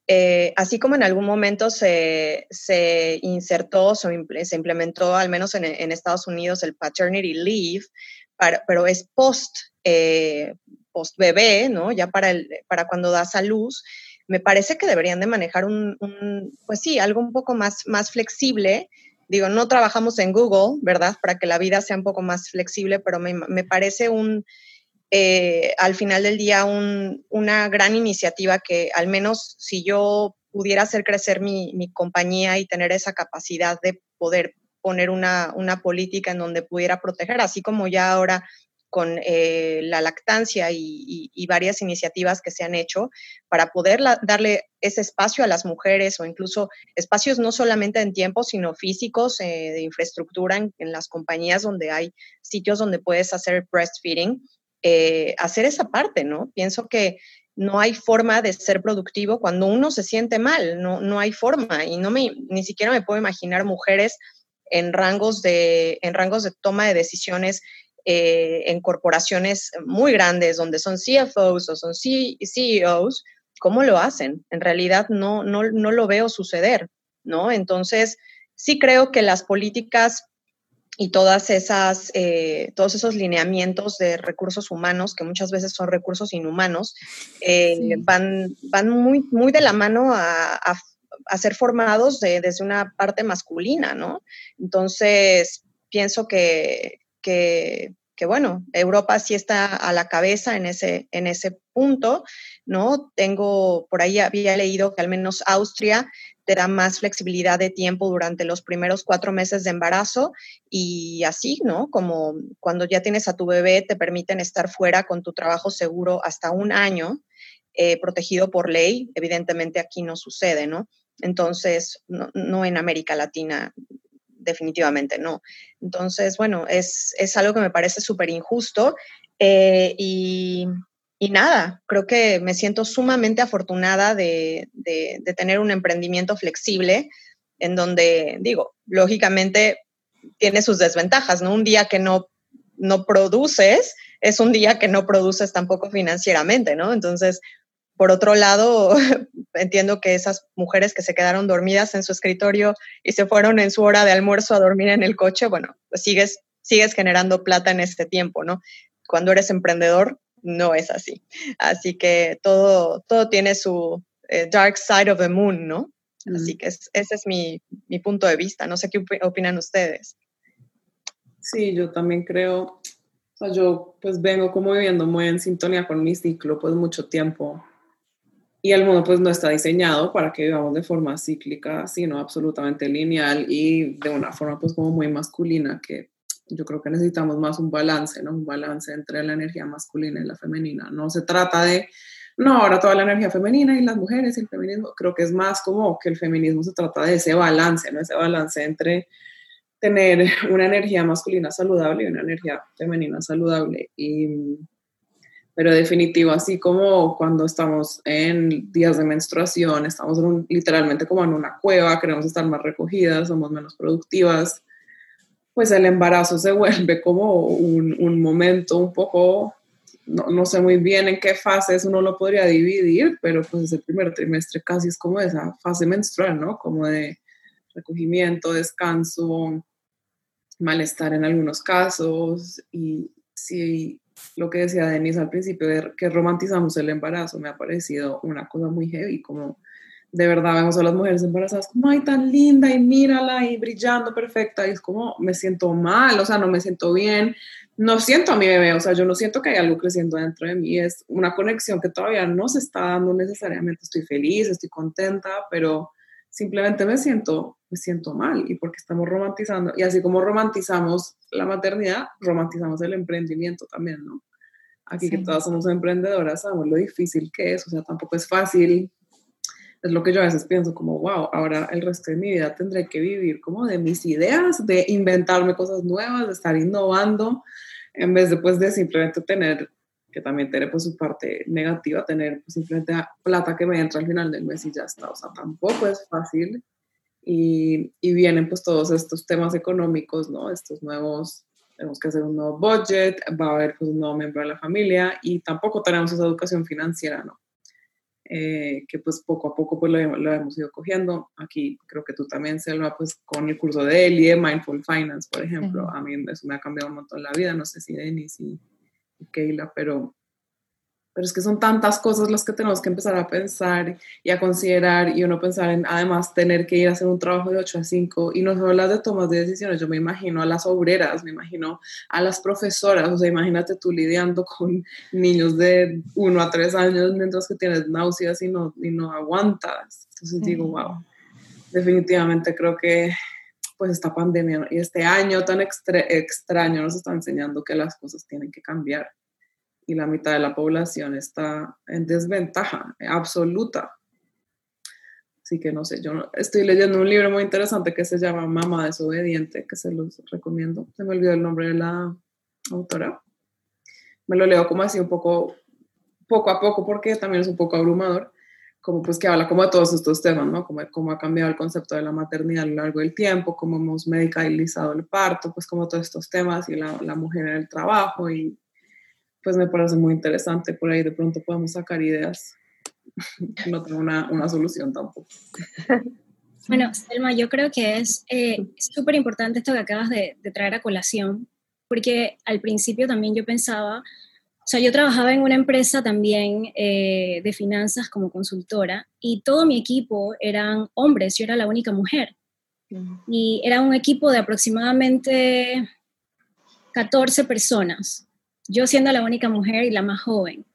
eh, así como en algún momento se, se insertó, se, implementó, al menos en, Estados Unidos, el paternity leave, pero es post, eh, post bebé, ¿no? Ya para, el, para cuando das a luz, me parece que deberían de manejar un, un, pues sí, algo un poco más, más flexible. Digo, no trabajamos en Google, ¿verdad? Para que la vida sea un poco más flexible, pero me, me parece un, eh, al final del día una gran iniciativa que al menos si yo pudiera hacer crecer mi, compañía y tener esa capacidad de poder poner una, política en donde pudiera proteger, así como ya ahora con eh, la lactancia y, varias iniciativas que se han hecho para poder darle ese espacio a las mujeres o incluso espacios no solamente en tiempo, sino físicos, eh, de infraestructura en, las compañías donde hay sitios donde puedes hacer breastfeeding eh, hacer esa parte, ¿no? Pienso que no hay forma de ser productivo cuando uno se siente mal, no, no hay forma y no me, ni siquiera me puedo imaginar mujeres en rangos de, en rangos de toma de decisiones eh, en corporaciones muy grandes donde son CFOs o son CEOs, ¿cómo lo hacen? En realidad no, no, no lo veo suceder, ¿no? Entonces, sí creo que las políticas y todas esas, eh, todos esos lineamientos de recursos humanos, que muchas veces son recursos inhumanos, eh, van, van muy, muy de la mano a, a, ser formados desde una parte masculina, ¿no? Entonces, pienso que, que, que, bueno, Europa sí está a la cabeza en ese, en ese punto, ¿no? Tengo, por ahí había leído que al menos Austria te da más flexibilidad de tiempo durante los primeros cuatro meses de embarazo y así, ¿no? Como cuando ya tienes a tu bebé, te permiten estar fuera con tu trabajo seguro hasta un año, eh, protegido por ley. Evidentemente aquí no sucede, ¿no? Entonces, no, en América Latina, definitivamente no. Entonces, bueno, es, es algo que me parece súper injusto eh, y nada, creo que me siento sumamente afortunada de, tener un emprendimiento flexible en donde, digo, lógicamente tiene sus desventajas, ¿no? Un día que no, no produces es un día que no produces tampoco financieramente, ¿no? Entonces, por otro lado, *laughs* entiendo que esas mujeres que se quedaron dormidas en su escritorio y se fueron en su hora de almuerzo a dormir en el coche, bueno, pues sigues, sigues generando plata en este tiempo, ¿no? Cuando eres emprendedor, no es así. Así que todo, todo tiene su eh, dark side of the moon, ¿no? Así que ese es mi, mi, punto de vista. No sé qué opinan ustedes. Sí, yo también creo, o sea, yo pues vengo como viviendo muy en sintonía con mi ciclo, pues mucho tiempo. Y el mundo pues no está diseñado para que vivamos de forma cíclica, sino absolutamente lineal y de una forma pues como muy masculina que yo creo que necesitamos más un balance, ¿no? Un balance entre la energía masculina y la femenina. No se trata de, no, ahora toda la energía femenina y las mujeres y el feminismo, creo que es más como que el feminismo se trata de ese balance, ¿no? Ese balance entre tener una energía masculina saludable y una energía femenina saludable. Y, pero definitivo, así como cuando estamos en días de menstruación, estamos literalmente como en una cueva, queremos estar más recogidas, somos menos productivas, pues el embarazo se *laughs* vuelve como un, un momento un poco, no, no, sé muy bien en qué fases uno lo podría dividir, pero pues ese primer trimestre casi es como esa fase menstrual, ¿no? Como de recogimiento, descanso, malestar en algunos casos y si lo que decía Denise al principio, de que romantizamos el embarazo, me ha parecido una cosa muy heavy, como de verdad vemos a las mujeres embarazadas como, ay, tan linda y mírala y brillando perfecta, y es como, me siento mal, o sea, no me siento bien, no siento a mi bebé, o sea, yo no siento que hay algo creciendo dentro de mí, es una conexión que todavía no se está dando necesariamente, estoy feliz, estoy contenta, pero simplemente me siento, me siento mal y porque estamos romantizando, y así como romantizamos la maternidad, romantizamos el emprendimiento también, ¿no? Aquí que todas somos emprendedoras, sabemos lo difícil que es, o sea, tampoco es fácil. Es lo que yo a veces pienso como, wow, ahora el resto de mi vida tendré que vivir como de mis ideas, de inventarme cosas nuevas, de estar innovando, en vez de pues de simplemente tener que también tiene pues su parte negativa, tener pues, simplemente plata que me entra al final del mes y ya está, o sea, tampoco es fácil. Y, y vienen pues todos estos temas económicos, ¿no? Estos nuevos, tenemos que hacer un nuevo budget, va a haber pues un nuevo miembro de la familia y tampoco tenemos esa educación financiera, ¿no? Eh, que pues poco a poco pues lo, lo, hemos ido cogiendo. Aquí creo que tú también, Selva, pues con el curso de Eli, Mindful Finance, por ejemplo, a mí eso me ha cambiado un montón la vida, no sé si Denis y Keila, pero, pero es que son tantas cosas las que tenemos que empezar a pensar y a considerar y uno pensar en además tener que ir a hacer un trabajo de 8 a 5 y no solo las de tomas de decisiones, yo me imagino a las obreras, me imagino a las profesoras, o sea, imagínate tú lidiando con *laughs* niños de 1 a 3 años mientras que tienes náuseas y no, y no aguantas. Entonces digo, wow, definitivamente creo que pues esta pandemia y este año tan extraño nos está enseñando que las cosas tienen que cambiar y la mitad de la población está en desventaja absoluta. Así que no sé, yo estoy leyendo un libro muy interesante que se llama Mamá desobediente, que se los recomiendo. Se me olvidó el nombre de la autora. Me lo leo como así un poco, poco a poco, porque también es un poco abrumador como pues que habla como de todos estos temas, ¿no? Como cómo ha cambiado el concepto de la maternidad a lo largo del tiempo, cómo hemos medicalizado el parto, pues como todos estos temas y la, la mujer en el trabajo y pues me parece muy interesante, por ahí de pronto podemos sacar ideas. *laughs* No tengo una, una solución tampoco. *laughs* Bueno, Selma, yo creo que es eh, súper importante esto que acabas de, de traer a colación, porque al principio también yo pensaba, o sea, yo trabajaba en una empresa también eh, de finanzas como consultora y todo mi equipo eran hombres, yo era la única mujer. Y era un equipo de aproximadamente 14 personas, yo siendo la única mujer y la más joven.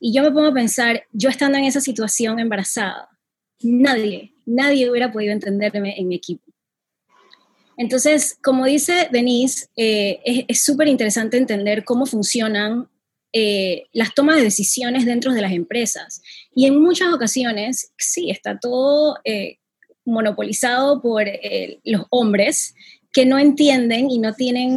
Y yo me pongo a pensar, yo estando en esa situación embarazada, nadie, nadie hubiera podido entenderme en mi equipo. Entonces, como dice Denise, eh, es súper interesante entender cómo funcionan eh, las tomas de decisiones dentro de las empresas. Y en muchas ocasiones, sí, está todo eh, monopolizado por eh, los hombres que no entienden y no tienen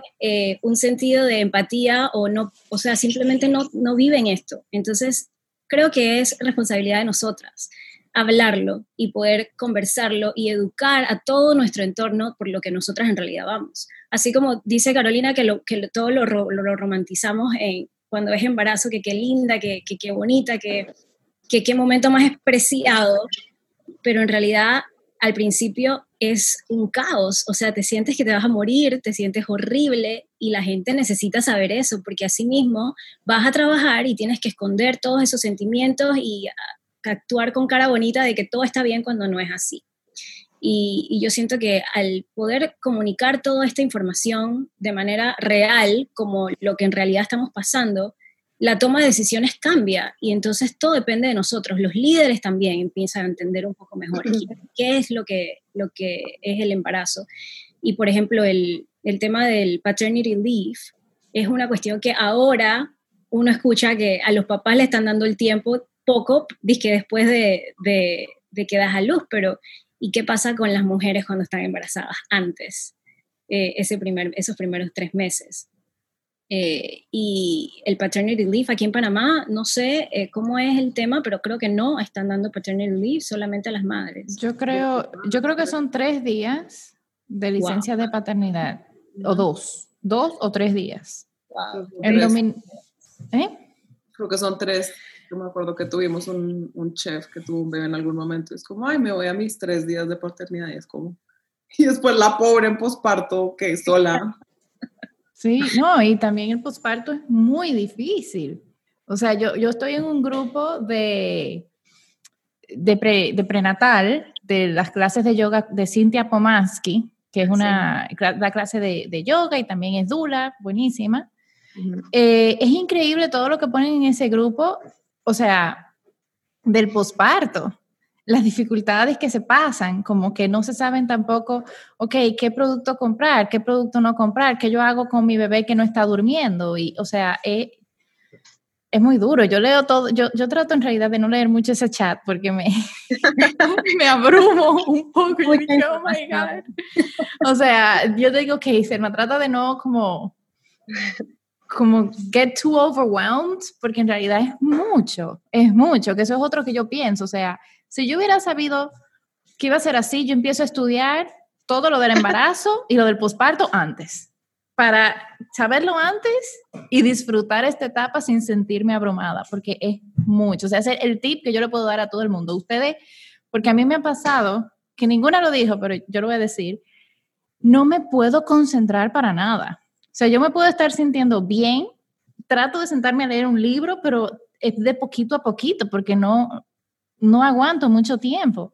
un sentido de empatía o no, o sea, simplemente no, no viven esto. Entonces, creo que es responsabilidad de nosotras hablarlo y poder conversarlo y educar a todo nuestro entorno por lo que nosotras en realidad vamos. Así como dice Carolina que, lo, que todo lo, lo romantizamos en, cuando es embarazo, que qué linda, que qué bonita, que qué momento más preciado, pero en realidad al principio es un caos, o sea, te sientes que te vas a morir, te sientes horrible y la gente necesita saber eso, porque así mismo vas a trabajar y tienes que esconder todos esos sentimientos y actuar con cara bonita de que todo está bien cuando no es así. Y, yo siento que al poder comunicar toda esta información de manera real, como lo que en realidad estamos pasando, la toma de decisiones cambia y entonces todo depende de nosotros. Los líderes también empiezan a entender un poco mejor qué es lo que, lo que es el embarazo. Y por ejemplo, el, el tema del paternity leave es una cuestión que ahora uno escucha que a los papás le están dando el tiempo poco, que después de, de, de que das a luz, pero ¿Y qué pasa con las mujeres cuando están embarazadas antes? Eh, ese primer, esos primeros tres meses. Eh, y el paternity leave aquí en Panamá, no sé eh, cómo es el tema, pero creo que no están dando paternity leave solamente a las madres. Yo creo, yo creo que son tres días de licencia de paternidad. o dos, dos o tres días. Wow. ¿Eh? Creo que son tres. Yo me acuerdo que tuvimos un, un, chef que tuvo un bebé en algún momento. Es como, ay, me voy a mis tres días de paternidad. Y es como, *laughs* y después la pobre en posparto, que sola. Sí, no, y también el posparto es muy difícil. O sea, yo, yo estoy en un grupo de, de, de prenatal, de las clases de yoga de Cynthia Pomansky, que es una, la clase de, de, yoga y también es dula, buenísima. Eh, es increíble todo lo que ponen en ese grupo, o sea, del posparto, las dificultades que se pasan, como que no se saben tampoco, ok, qué producto comprar, qué producto no comprar, qué yo hago con mi bebé que no está durmiendo, y, o sea, es, es muy duro. Yo leo todo, yo, yo trato en realidad de no leer mucho ese chat porque me, *laughs* me abrumo un poco. Digo, oh my God. O sea, yo digo, ok, se me trata de no como como get too overwhelmed, porque en realidad es mucho, es mucho, que eso es otro que yo pienso, o sea, si yo hubiera sabido que iba a ser así, yo empiezo a estudiar todo lo del embarazo y lo del posparto antes, para saberlo antes y disfrutar esta etapa sin sentirme abrumada, porque es mucho, o sea, es el tip que yo le puedo dar a todo el mundo. Ustedes, porque a mí me ha pasado, que ninguna lo dijo, pero yo lo voy a decir, no me puedo concentrar para nada sea, yo me puedo estar sintiendo bien, trato de sentarme a leer un libro, pero es de poquito a poquito porque no, no aguanto mucho tiempo.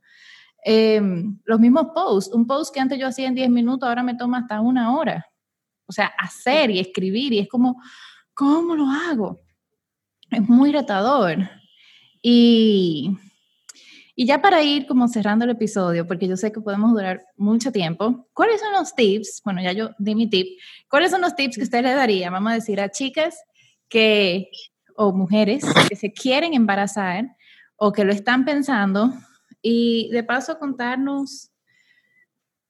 Em, los mismos posts, un post que antes yo hacía en 10 minutos, ahora me toma hasta una hora. O sea, hacer y escribir y es como, ¿cómo lo hago? Es muy retador. Y y ya para ir como cerrando el episodio, porque yo sé que podemos durar mucho tiempo, ¿cuáles son los tips? Bueno, ya yo di mi tip. ¿Cuáles son los tips que usted le daría, vamos a decir, a chicas que, o mujeres que se quieren embarazar o que lo están pensando? Y de paso contarnos,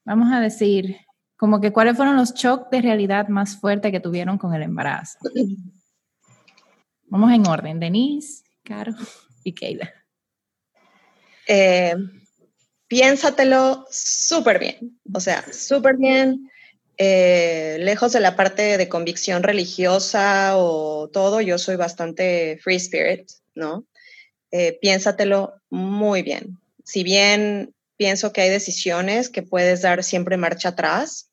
vamos a decir, como que cuáles fueron los shocks de realidad más fuertes que tuvieron con el embarazo. *clears throat* Vamos en orden, Denise, Caro y Keila eh, piénsatelo súper bien, o sea, súper bien, eh, lejos de la parte de convicción religiosa o todo, yo soy bastante free spirit, ¿no? Eh, piénsatelo muy bien. Si bien pienso que hay decisiones que puedes dar siempre marcha atrás,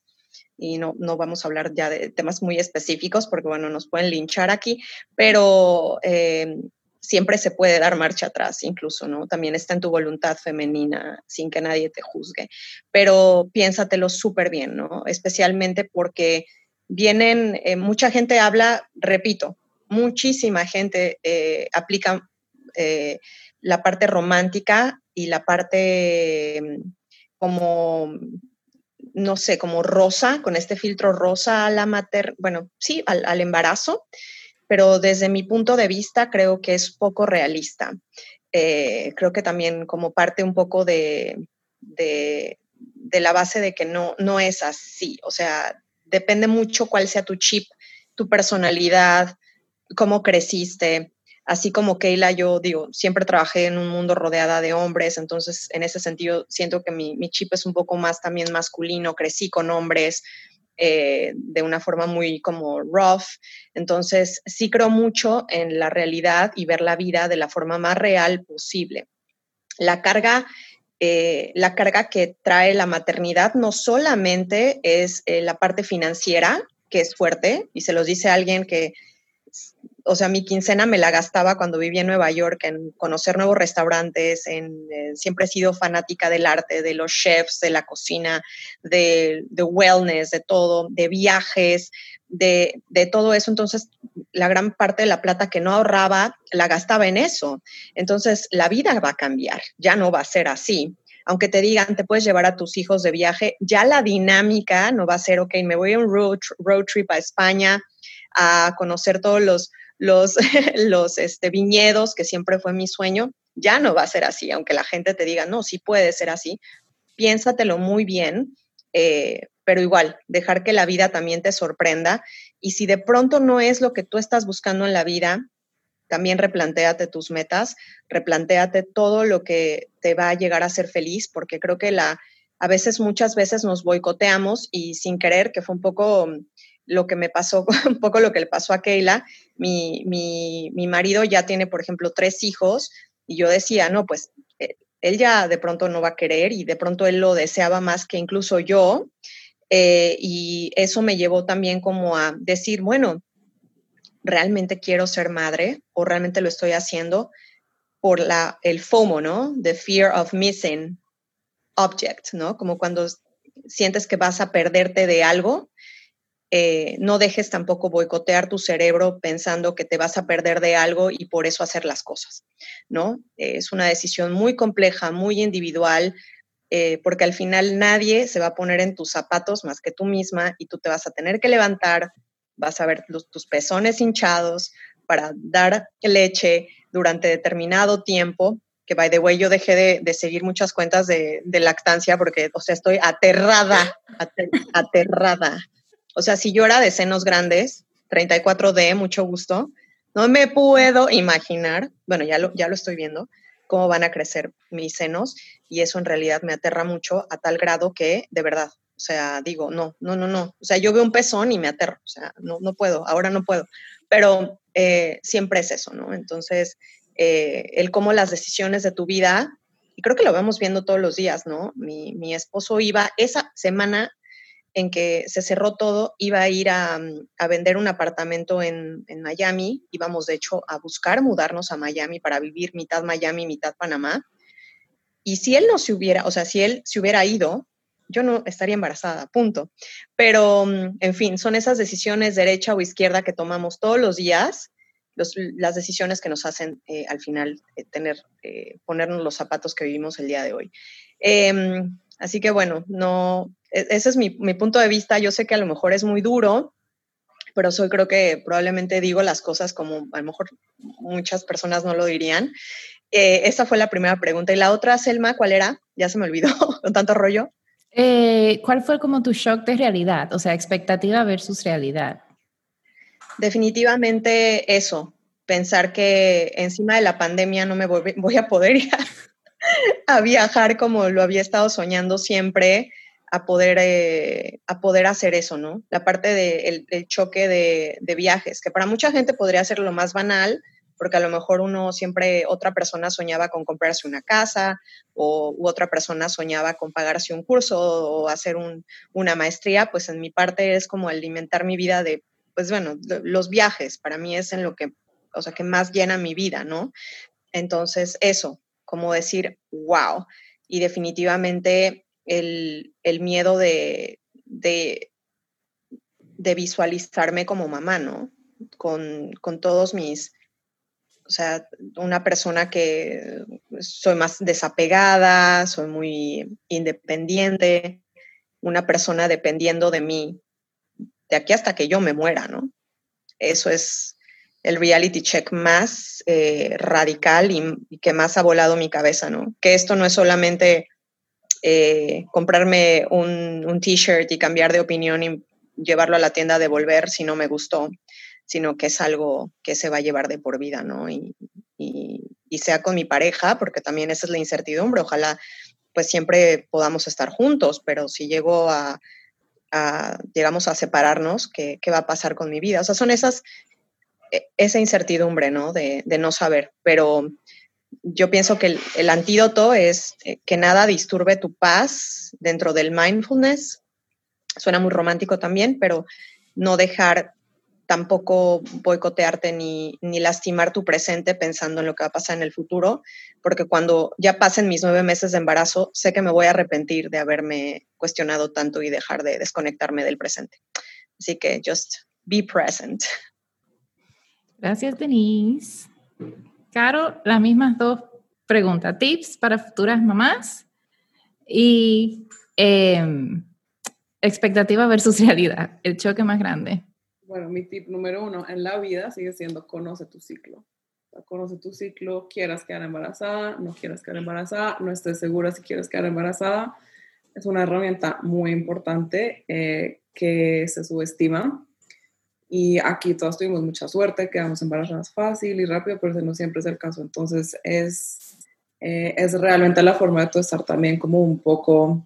y no, no vamos a hablar ya de temas muy específicos porque, bueno, nos pueden linchar aquí, pero siempre se puede dar marcha atrás, incluso, ¿no? También está en tu voluntad femenina, sin que nadie te juzgue. Pero piénsatelo súper bien, ¿no? Especialmente porque vienen, eh, mucha gente habla, repito, muchísima gente eh, aplica eh, la parte romántica y la parte mm, como no sé, como rosa, con este filtro rosa a la mater, bueno, sí, al, al embarazo, pero desde mi punto de vista creo que es poco realista. Eh, creo que también como parte un poco de, de, la base de que no, no es así, o sea, depende mucho cuál sea tu chip, tu personalidad, cómo creciste. Así como Keila, yo digo, siempre trabajé en un mundo rodeada de hombres, entonces en ese sentido siento que mi, mi chip es un poco más también masculino, crecí con hombres, eh, de una forma muy como rough. Entonces, sí creo mucho en la realidad y ver la vida de la forma más real posible. La carga, eh, la carga que trae la maternidad no solamente es eh, la parte financiera, que es fuerte, y se los dice alguien que o sea, mi quincena me la gastaba cuando vivía en Nueva York en conocer nuevos restaurantes, en, eh, siempre he sido fanática del arte, de los chefs, de la cocina, de, wellness, de todo, de viajes, de, de, todo eso. Entonces, la gran parte de la plata que no ahorraba la gastaba en eso. Entonces, la vida va a cambiar, ya no va a ser así. Aunque te digan, te puedes llevar a tus hijos de viaje, ya la dinámica no va a ser, ok, me voy a un road, road trip a España a conocer todos los los, *laughs* los este, viñedos, que siempre fue mi sueño, ya no va a ser así, aunque la gente te diga, no, sí puede ser así, piénsatelo muy bien, eh, pero igual, dejar que la vida también te sorprenda. Y si de pronto no es lo que tú estás buscando en la vida, también replantéate tus metas, replantéate todo lo que te va a llegar a ser feliz, porque creo que la, a veces, muchas veces nos boicoteamos y sin querer, que fue un poco lo que me pasó, *laughs* un poco lo que le pasó a Keila, mi, mi, mi marido ya tiene, por ejemplo, tres hijos y yo decía, no, pues eh, él ya de pronto no va a querer y de pronto él lo deseaba más que incluso yo. Eh, y eso me llevó también como a decir, bueno, realmente quiero ser madre o realmente lo estoy haciendo por la, el FOMO, ¿no? The fear of missing object, ¿no? Como cuando sientes que vas a perderte de algo, eh, no dejes tampoco boicotear tu cerebro pensando que te vas a perder de algo y por eso hacer las cosas, ¿no? es una decisión muy compleja, muy individual, eh, porque al final nadie se va a poner en tus zapatos más que tú misma y tú te vas a tener que levantar, vas a ver tus pezones hinchados para dar leche durante determinado tiempo, que by the way yo dejé de, seguir muchas cuentas de, lactancia porque, o sea, estoy aterrada, aterrada. O sea, si yo era de senos grandes, 34D, mucho gusto, no me puedo imaginar, bueno, ya lo, ya lo estoy viendo, cómo van a crecer mis senos y eso en realidad me aterra mucho a tal grado que, de verdad, o sea, digo, no, no, no, no. O sea, yo veo un pezón y me aterro. O sea, no, no puedo, ahora no puedo. Pero eh, siempre es eso, ¿no? Entonces, eh, el cómo las decisiones de tu vida, y creo que lo vemos viendo todos los días, ¿no? Mi, mi esposo iba esa semana en que se cerró todo, iba a ir a, a vender un apartamento en, en, Miami, íbamos de hecho a buscar mudarnos a Miami para vivir mitad Miami, mitad Panamá. Y si él no se hubiera, o sea, si él se hubiera ido, yo no estaría embarazada, punto. Pero, mm, en fin, son esas decisiones derecha o izquierda que tomamos todos los días, las decisiones que nos hacen eh, al final eh, tener, eh, ponernos los zapatos que vivimos el día de hoy. Em, así que bueno, no, ese es mi, mi, punto de vista. Yo sé que a lo mejor es muy duro, pero soy creo que probablemente digo las cosas como a lo mejor muchas personas no lo dirían. esa fue la primera pregunta. Y la otra, Selma, ¿cuál era? Ya se me olvidó *laughs* con tanto rollo. Eh, ¿Cuál fue como tu shock de realidad? O sea, expectativa versus realidad. Definitivamente eso, pensar que encima de la pandemia no me voy, a poder *laughs* ir a, viajar como lo había estado soñando siempre, a poder, eh, a poder hacer eso, ¿no? La parte del de choque de, viajes, que para mucha gente podría ser lo más banal, porque a lo mejor uno siempre, otra persona soñaba con comprarse una casa o otra persona soñaba con pagarse un curso o hacer una maestría, pues en mi parte es como alimentar mi vida de, pues bueno, los viajes, para mí es en lo que, o sea, que más llena mi vida, ¿no? Entonces, eso, como decir, wow, y definitivamente el, miedo de, de, de, visualizarme como mamá, ¿no? Con, con todos mis o sea, una persona que soy más desapegada, soy muy independiente, una persona dependiendo de mí de aquí hasta que yo me muera, ¿no? Eso es el reality check más eh, radical y, que más ha volado mi cabeza, ¿no? Que esto no es solamente eh, comprarme un, t-shirt y cambiar de opinión y llevarlo a la tienda a devolver si no me gustó, sino que es algo que se va a llevar de por vida, ¿no? Y, sea con mi pareja, porque también esa es la incertidumbre, ojalá pues siempre podamos estar juntos, pero si llego a, llegamos a separarnos, ¿qué, va a pasar con mi vida? O sea, son esas, e, esa incertidumbre, ¿no? De, no saber, pero yo pienso que el, antídoto es eh, que nada disturbe tu paz dentro del mindfulness. Suena muy romántico también, pero no dejar tampoco boicotearte ni, ni, lastimar tu presente pensando en lo que va a pasar en el futuro, porque cuando ya pasen mis nueve meses de embarazo, sé que me voy a arrepentir de haberme cuestionado tanto y dejar de desconectarme del presente. Así que just be present. Gracias, Denise. Caro, las mismas dos preguntas. Tips para futuras mamás y em, expectativa versus *laughs* realidad, el choque más grande. Bueno, mi tip número uno en la vida sigue siendo conoce tu ciclo. conoce tu ciclo, quieras quedar embarazada, no quieras quedar embarazada, no estés segura si quieres quedar embarazada. Es una herramienta muy importante eh, que se subestima. Y aquí todos tuvimos mucha suerte, quedamos embarazadas fácil y rápido, pero ese no siempre es el caso. Entonces es, eh, es realmente la forma de tu estar también como un poco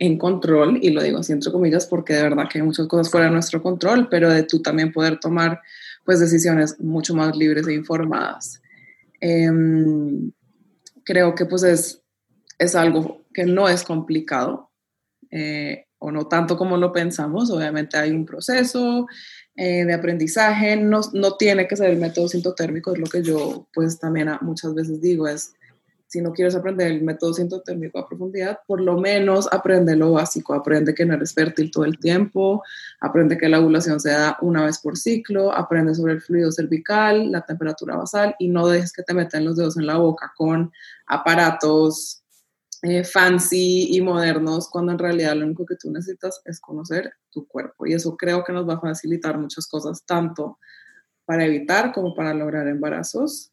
en control, y lo digo así entre comillas porque de verdad que hay muchas cosas fuera de nuestro control, pero de tú también poder tomar pues decisiones mucho más libres e informadas. Em, creo que pues es, es algo que no es complicado, eh, o no tanto como lo pensamos, obviamente hay un proceso eh, de aprendizaje, no, no, tiene que ser el método sintotérmico, es lo que yo pues también muchas veces digo, es si no quieres aprender el método sintotérmico a profundidad, por lo menos aprende lo básico, aprende que no eres fértil todo el tiempo, aprende que la ovulación se da una vez por ciclo, aprende sobre el fluido cervical, la temperatura basal y no dejes que te metan los dedos en la boca con aparatos eh, fancy y modernos cuando en realidad lo único que tú necesitas es conocer tu cuerpo y eso creo que nos va a facilitar muchas cosas, tanto para evitar como para lograr embarazos.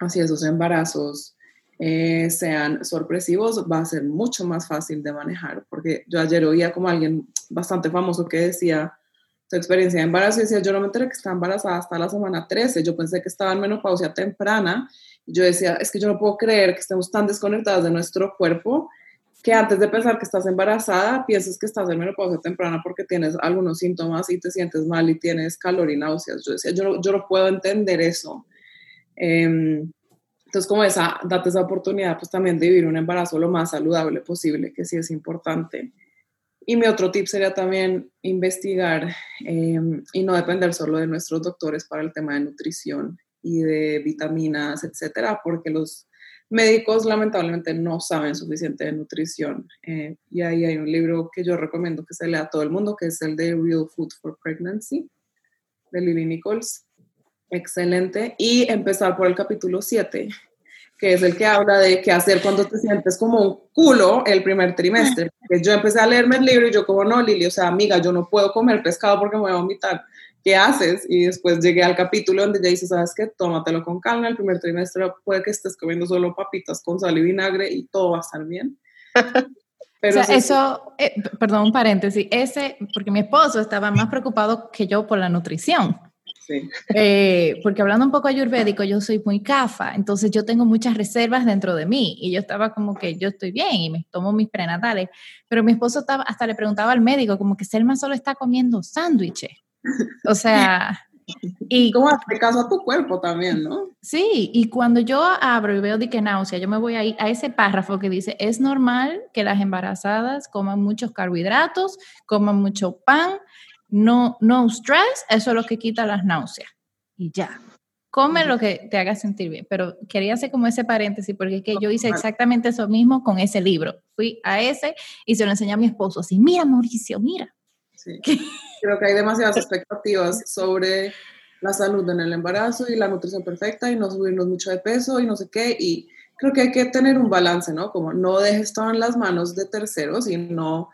Así esos embarazos eh, sean sorpresivos, va a ser mucho más fácil de manejar, porque yo ayer oía como alguien bastante famoso que decía su experiencia de embarazo y decía, yo no me enteré que estaba embarazada hasta la semana 13, yo pensé que estaba en menopausia temprana, yo decía, es que yo no puedo creer que estemos tan desconectadas de nuestro cuerpo que antes de pensar que estás embarazada, pienses que estás en menopausia temprana porque tienes algunos síntomas y te sientes mal y tienes calor y náuseas. Yo decía, yo no, yo no puedo entender eso. Eh, entonces, como esa, date esa oportunidad, pues también de vivir un embarazo lo más saludable posible, que sí es importante. Y mi otro tip sería también investigar em, y no depender solo de nuestros doctores para el tema de nutrición y de vitaminas, etcétera, porque los médicos lamentablemente no saben suficiente de nutrición. Eh, y ahí hay un libro que yo recomiendo que se lea a todo el mundo, que es el de Real Food for Pregnancy, de Lily Nichols Excelente. Y empezar por el capítulo 7, que es el que habla de qué hacer cuando te sientes como un culo el primer trimestre. yo empecé a leerme el libro y yo como, no, Lili, o sea, amiga, yo no puedo comer pescado porque me voy a vomitar. ¿Qué haces? Y después llegué al capítulo donde ya dice, ¿sabes qué? Tómatelo con calma, el primer trimestre puede que estés comiendo solo papitas con sal y vinagre y todo va a estar bien. *laughs* Pero o sea, eso, eh, perdón, un paréntesis, ese, porque mi esposo estaba más preocupado que yo por la nutrición. Eh, porque hablando un poco ayurvédico, yo soy muy cafa, entonces yo tengo muchas reservas dentro de mí y yo estaba como que yo estoy bien y me tomo mis prenatales, pero mi esposo estaba, hasta le preguntaba al médico como que Selma solo está comiendo sándwiches. O sea, *laughs* y como hace caso a tu cuerpo también, ¿no? Sí, y cuando yo abro y veo de que náusea, yo me voy ahí a ese párrafo que dice, es normal que las embarazadas coman muchos carbohidratos, coman mucho pan, no, no stress, eso es lo que quita las náuseas. Y ya. Come lo que te haga sentir bien. Pero quería hacer como ese paréntesis, porque es que yo hice exactamente eso mismo con ese libro. Fui a ese y se lo enseñé a mi esposo. Así, mira, Mauricio, mira. Sí. Creo que hay demasiadas *laughs* expectativas sobre la salud en el embarazo y la nutrición perfecta y no subirnos mucho de peso y no sé qué. Y creo que hay que tener un balance, ¿no? Como no dejes todo en las manos de terceros y no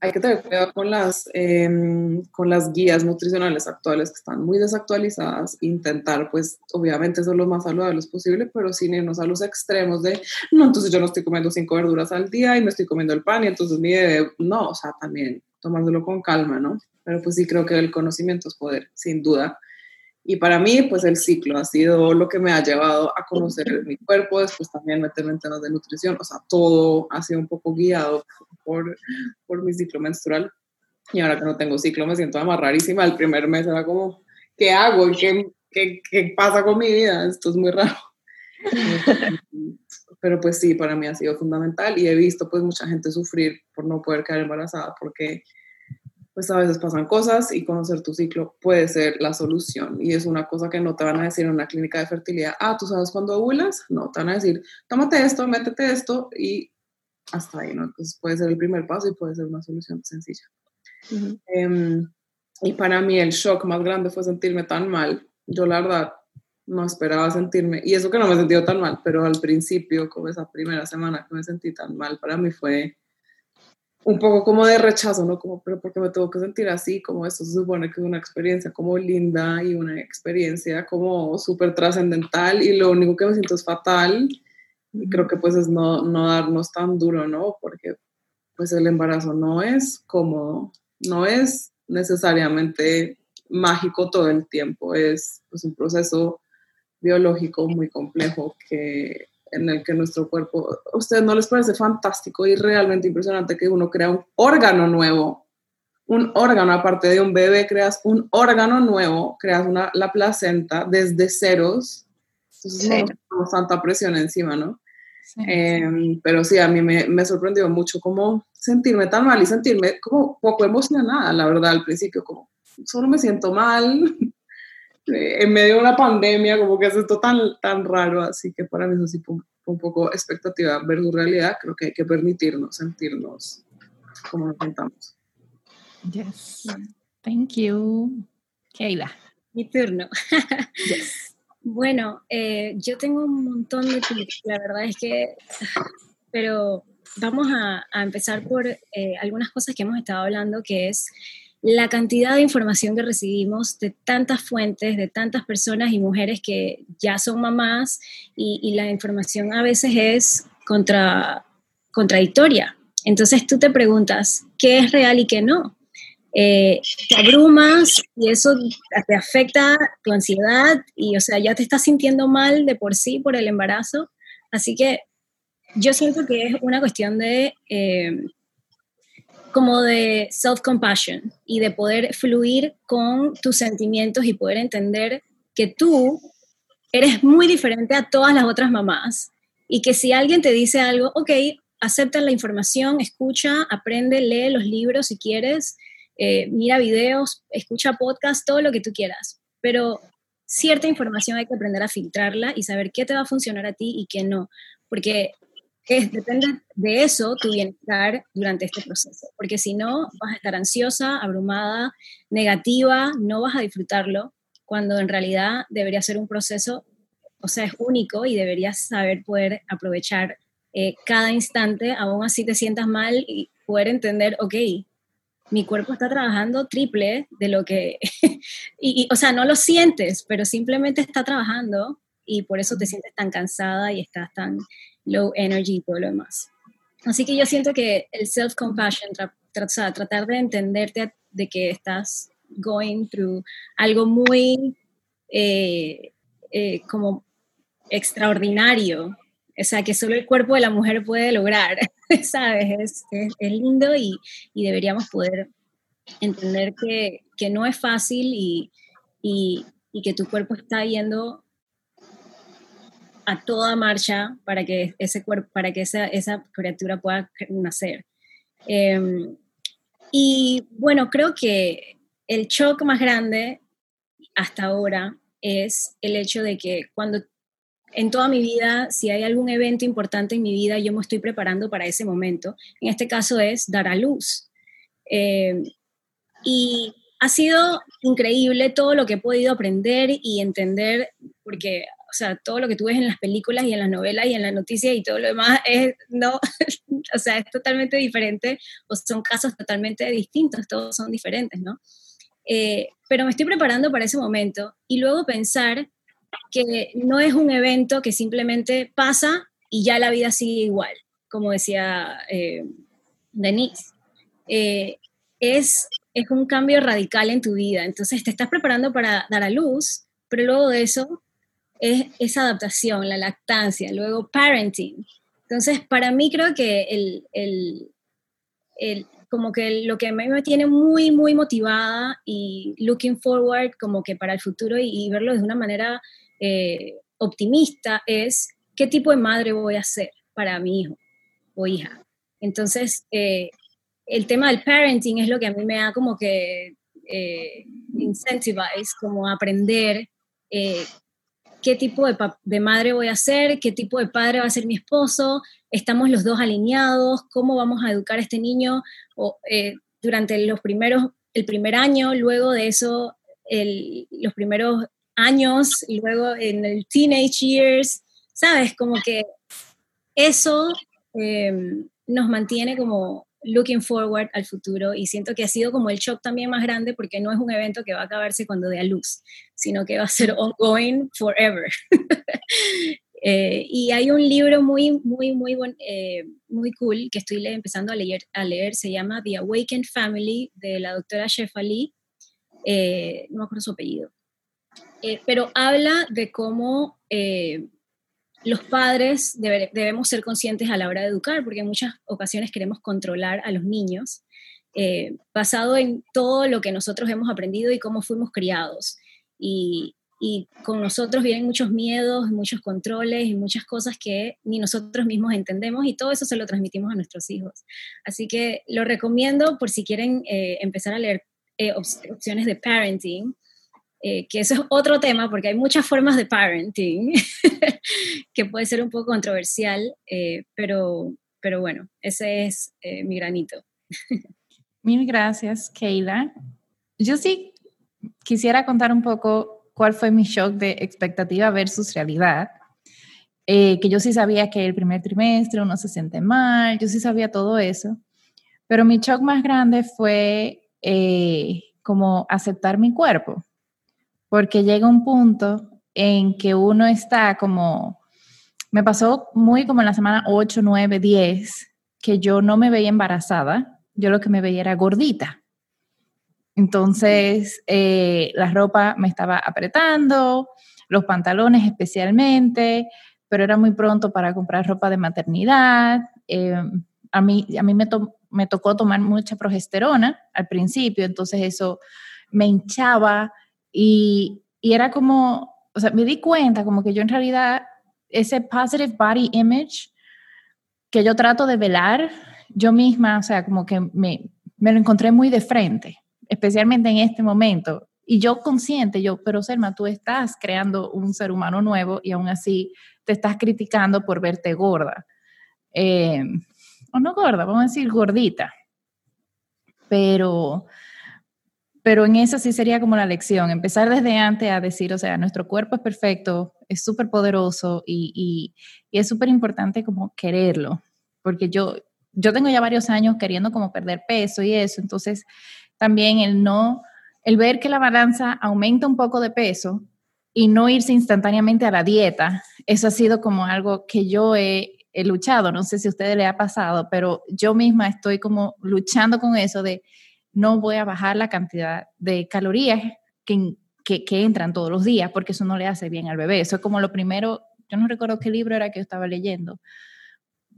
hay que tener cuidado con las, em, con las guías nutricionales actuales que están muy desactualizadas, intentar pues obviamente ser lo más saludables posible, pero sin irnos a los extremos de, no, entonces yo no estoy comiendo cinco verduras al día y me estoy comiendo el pan y entonces mi bebé, no, o sea, también tomándolo con calma, ¿no? Pero pues sí creo que el conocimiento es poder, sin duda. Y para mí, pues el ciclo ha sido lo que me ha llevado a conocer mi cuerpo, después también meterme en temas de nutrición, o sea, todo ha sido un poco guiado por, por mi ciclo menstrual. Y ahora que no tengo ciclo me siento amarrarísima. El primer mes era como, ¿qué hago? ¿Qué, qué, qué pasa con mi vida? Esto es muy raro. *laughs* Pero pues sí, para mí ha sido fundamental y he visto pues mucha gente sufrir por no poder quedar embarazada porque pues a veces pasan cosas y conocer tu ciclo puede ser la solución. Y es una cosa que no te van a decir en una clínica de fertilidad, ah, ¿tú sabes cuándo ovulas? No, te van a decir, tómate esto, métete esto y hasta ahí, ¿no? Entonces puede ser el primer paso y puede ser una solución sencilla. Em, y para mí el shock más grande fue sentirme tan mal. Yo la verdad no esperaba sentirme, y eso que no me sentido tan mal, pero al principio, como esa primera semana que me sentí tan mal, para mí fue un poco como de rechazo, ¿no? Como, pero porque me tengo que sentir así, como esto se supone que es una experiencia como linda y una experiencia como súper trascendental y lo único que me siento es fatal creo que pues es no, no darnos tan duro, ¿no? Porque pues el embarazo no es como, no es necesariamente mágico todo el tiempo, es pues, un proceso biológico muy complejo que en el que nuestro cuerpo, ¿a ustedes no les parece fantástico y realmente impresionante que uno crea un órgano nuevo? Un órgano, aparte de un bebé, creas un órgano nuevo, creas una, la placenta desde ceros. Entonces no tenemos tanta presión encima, ¿no? Em, pero sí, a mí me, me, sorprendió mucho como sentirme tan mal y sentirme como poco emocionada, la verdad, al principio, como solo me siento mal, *laughs* en medio de una pandemia, como que es esto tan, tan raro, así que para mí eso sí fue un, poco expectativa ver su realidad, creo que hay que permitirnos sentirnos como nos sentamos. Yes. Thank you. Keila. Mi turno. *laughs* yes. Bueno, eh, yo tengo un montón de tips, la verdad es que, *laughs* pero vamos a, empezar por eh, algunas cosas que hemos estado hablando, que es la cantidad de información que recibimos de tantas fuentes, de tantas personas y mujeres que ya son mamás y, la información a veces es contra, contradictoria. Entonces tú te preguntas, ¿qué es real y qué no? Eh, te abrumas y eso te afecta tu ansiedad y, o sea, ya te estás sintiendo mal de por sí por el embarazo. Así que yo siento que es una cuestión de eh, como de self-compassion y de poder fluir con tus sentimientos y poder entender que tú eres muy diferente a todas las otras mamás y que si alguien te dice algo, ok, acepta la información, escucha, aprende, lee los libros si quieres, eh, mira videos, escucha podcasts, todo lo que tú quieras, pero cierta información hay que aprender a filtrarla y saber qué te va a funcionar a ti y qué no, porque depende de eso tu bienestar durante este proceso, porque si no vas a estar ansiosa, abrumada, negativa, no vas a disfrutarlo, cuando en realidad debería ser un proceso, o sea, es único y deberías saber poder aprovechar eh, cada instante, aún así te sientas mal y poder entender, ok, mi cuerpo está trabajando triple de lo que, *laughs* y, o sea, no lo sientes, pero simplemente está trabajando y por eso te sientes tan cansada y estás tan low energy y todo lo demás. Así que yo siento que el self-compassion, tratar de entenderte de que estás going through algo muy eh, eh, como extraordinario, o sea, que solo el cuerpo de la mujer puede lograr, *laughs* ¿sabes? Es, es, lindo y, y, deberíamos poder entender que, que no es fácil y, y, y, que tu cuerpo está yendo a toda marcha para que ese cuerpo, para que esa, esa criatura pueda nacer. Em, y bueno, creo que el shock más grande hasta ahora es el hecho de que cuando en toda mi vida, si hay algún evento importante en mi vida, yo me estoy preparando para ese momento. En este caso es dar a luz. Em, y ha sido increíble todo lo que he podido aprender y entender, porque o sea, todo lo que tú ves en las películas y en las novelas y en las noticias y todo lo demás es, no, *laughs* o sea, es totalmente diferente o son casos totalmente distintos, todos son diferentes, ¿no? Eh, pero me estoy preparando para ese momento y luego pensar que no es un evento que simplemente pasa y ya la vida sigue igual, como decía eh, Denise. Eh, es, es un cambio radical en tu vida. Entonces te estás preparando para dar a luz, pero luego de eso es esa adaptación, la lactancia, luego parenting. Entonces, para mí creo que el, el, el, como que lo que me tiene muy, muy motivada y looking forward como que para el futuro y, verlo de una manera eh, optimista es qué tipo de madre voy a ser para mi hijo o hija. Entonces, eh, el tema del parenting es lo que a mí me da como que eh, incentivize, como aprender eh, qué tipo de, madre voy a ser, qué tipo de padre va a ser mi esposo, estamos los dos alineados, cómo vamos a educar a este niño eh, durante los primeros, el primer año, luego de eso, los primeros años, y luego en el teenage years, ¿sabes? Como que eso em, nos mantiene como looking forward al futuro y siento que ha sido como el shock también más grande porque no es un evento que va a acabarse cuando dé a luz, sino que va a ser ongoing forever. *laughs* Eh, y hay un libro muy, muy, muy, eh, muy cool que estoy empezando a leer, a leer, se llama The Awakened Family de la doctora Shefali, eh, no me acuerdo su apellido, pero habla de cómo los padres debemos ser conscientes a la hora de educar, porque en muchas ocasiones queremos controlar a los niños, eh, basado en todo lo que nosotros hemos aprendido y cómo fuimos criados. Y, y con nosotros vienen muchos miedos, muchos controles y muchas cosas que ni nosotros mismos entendemos y todo eso se lo transmitimos a nuestros hijos. Así que lo recomiendo por si quieren eh, empezar a leer eh, opciones de parenting, eh, que eso es otro tema porque hay muchas formas de parenting *laughs* que puede ser un poco controversial, pero, pero bueno, ese es mi granito. Mil gracias, Keila. Yo sí quisiera contar un poco cuál fue mi shock de expectativa versus realidad. Eh, que yo sí sabía que el primer trimestre uno se siente mal, yo sí sabía todo eso, pero mi shock más grande fue eh, como aceptar mi cuerpo, porque llega un punto en que uno está como, me pasó muy como en la semana 8, 9, 10, que yo no me veía embarazada, yo lo que me veía era gordita. Entonces, eh, la ropa me estaba apretando, los pantalones especialmente, pero era muy pronto para comprar ropa de maternidad. Eh, a mí, a mí me, tocó tomar mucha progesterona al principio, entonces eso me hinchaba y, y era como, o sea, me di cuenta como que yo en realidad ese positive body image que yo trato de velar, yo misma, o sea, como que me, me lo encontré muy de frente especialmente en este momento. Y yo consciente, yo, pero Selma, tú estás creando un ser humano nuevo y aún así te estás criticando por verte gorda. Eh, o no gorda, vamos a decir gordita. Pero, pero en eso sí sería como la lección, empezar desde antes a decir, o sea, nuestro cuerpo es perfecto, es súper poderoso y, y, y, es súper importante como quererlo, porque yo, yo tengo ya varios años queriendo como perder peso y eso, entonces también el no, el ver que la balanza aumenta un poco de peso y no irse instantáneamente a la dieta, eso ha sido como algo que yo he, luchado, no sé si a ustedes le ha pasado, pero yo misma estoy como luchando con eso de no voy a bajar la cantidad de calorías que, que, entran todos los días porque eso no le hace bien al bebé. Eso es como lo primero, yo no recuerdo qué libro era que yo estaba leyendo.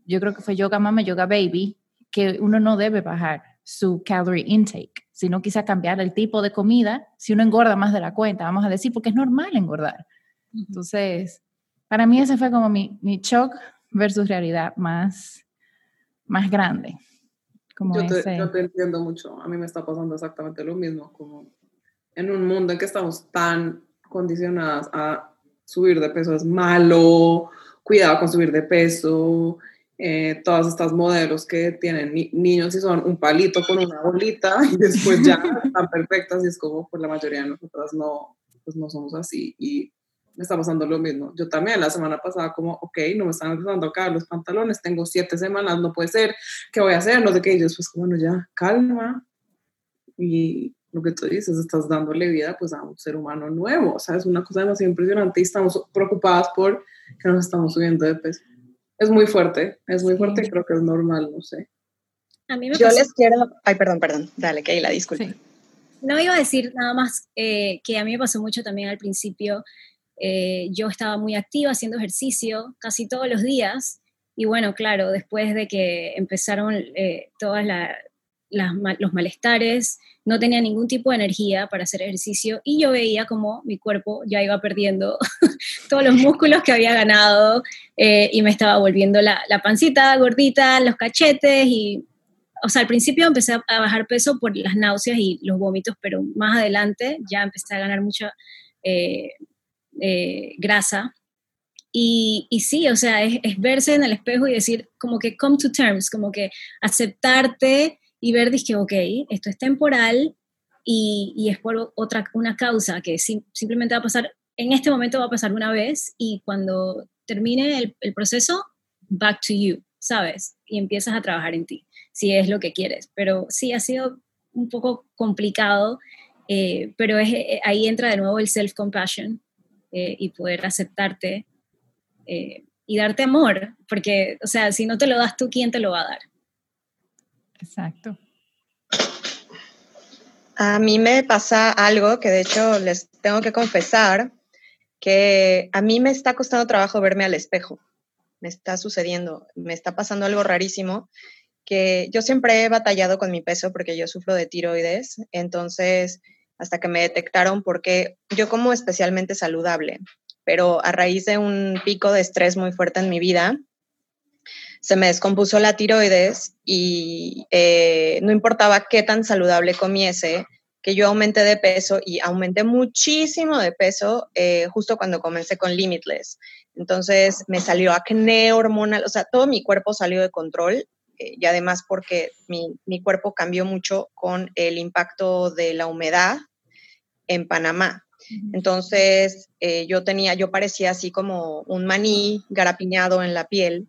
Yo creo que fue Yoga Mama, Yoga Baby, que uno no debe bajar su calorie intake, sino quizá cambiar el tipo de comida si uno engorda más de la cuenta, vamos a decir, porque es normal engordar. Entonces, para mí ese fue como mi, mi shock versus realidad más, más grande. Como yo, te, yo te entiendo mucho, a mí me está pasando exactamente lo mismo, como en un mundo en que estamos tan condicionadas a subir de peso es malo, cuidado con subir de peso, eh, todas estas modelos que tienen niños y son un palito con una bolita *laughs* y después ya *laughs* están perfectas y es como pues la mayoría de nosotras no, pues no somos así y me está pasando lo mismo. Yo también la semana pasada como, ok, no me están empezando a caer los pantalones, tengo siete semanas, no puede ser, ¿qué voy a hacer? No sé qué, y después como, bueno, ya, calma. Y lo que tú dices, estás dándole vida pues a un ser humano nuevo, o sea, es una cosa demasiado impresionante y estamos preocupadas por que nos estamos subiendo de peso es muy fuerte, es muy fuerte y creo que es normal, no sé. A mí me Yo les quiero, ay, perdón, perdón, dale, Keila, disculpe. No iba a decir nada más eh, que a mí me pasó mucho también al principio. Eh, yo estaba muy activa haciendo ejercicio casi todos los días y bueno, claro, después de que empezaron eh, todas los malestares, no tenía ningún tipo de energía para hacer ejercicio y yo veía como mi cuerpo ya iba perdiendo *laughs* todos los músculos que había ganado eh, y me estaba volviendo la, pancita gordita, los cachetes y, o sea, al principio empecé a bajar peso por las náuseas y los vómitos, pero más adelante ya empecé a ganar mucha eh, eh, grasa. Y, y, sí, o sea, es verse en el espejo y decir como que come to terms, como que aceptarte y ver, dije, ok, esto es temporal y, y es por otra, una causa que simplemente va a pasar, en este momento va a pasar una vez y cuando termine el, proceso, back to you, ¿sabes? Y empiezas a trabajar en ti, si es lo que quieres. Pero sí, ha sido un poco complicado, eh, pero es, eh, ahí entra de nuevo el self-compassion eh, y poder aceptarte y darte amor, porque, o sea, si no te lo das tú, ¿quién te lo va a dar? Exacto. A mí me pasa algo que de hecho les tengo que confesar, que a mí me está costando trabajo verme al espejo. Me está sucediendo, me está pasando algo rarísimo, que yo siempre he batallado con mi peso porque yo sufro de tiroides, entonces hasta que me detectaron porque yo como especialmente saludable, pero a raíz de un pico de estrés muy fuerte en mi vida, se me descompuso la tiroides y eh, no importaba qué tan saludable comiese, que yo aumenté de peso y aumenté muchísimo de peso eh, justo cuando comencé con Limitless. Entonces me salió acné hormonal, o sea, todo mi cuerpo salió de control eh, y además porque mi, mi, cuerpo cambió mucho con el impacto de la humedad en Panamá. Entonces yo tenía, yo parecía así como un maní garapiñado en la piel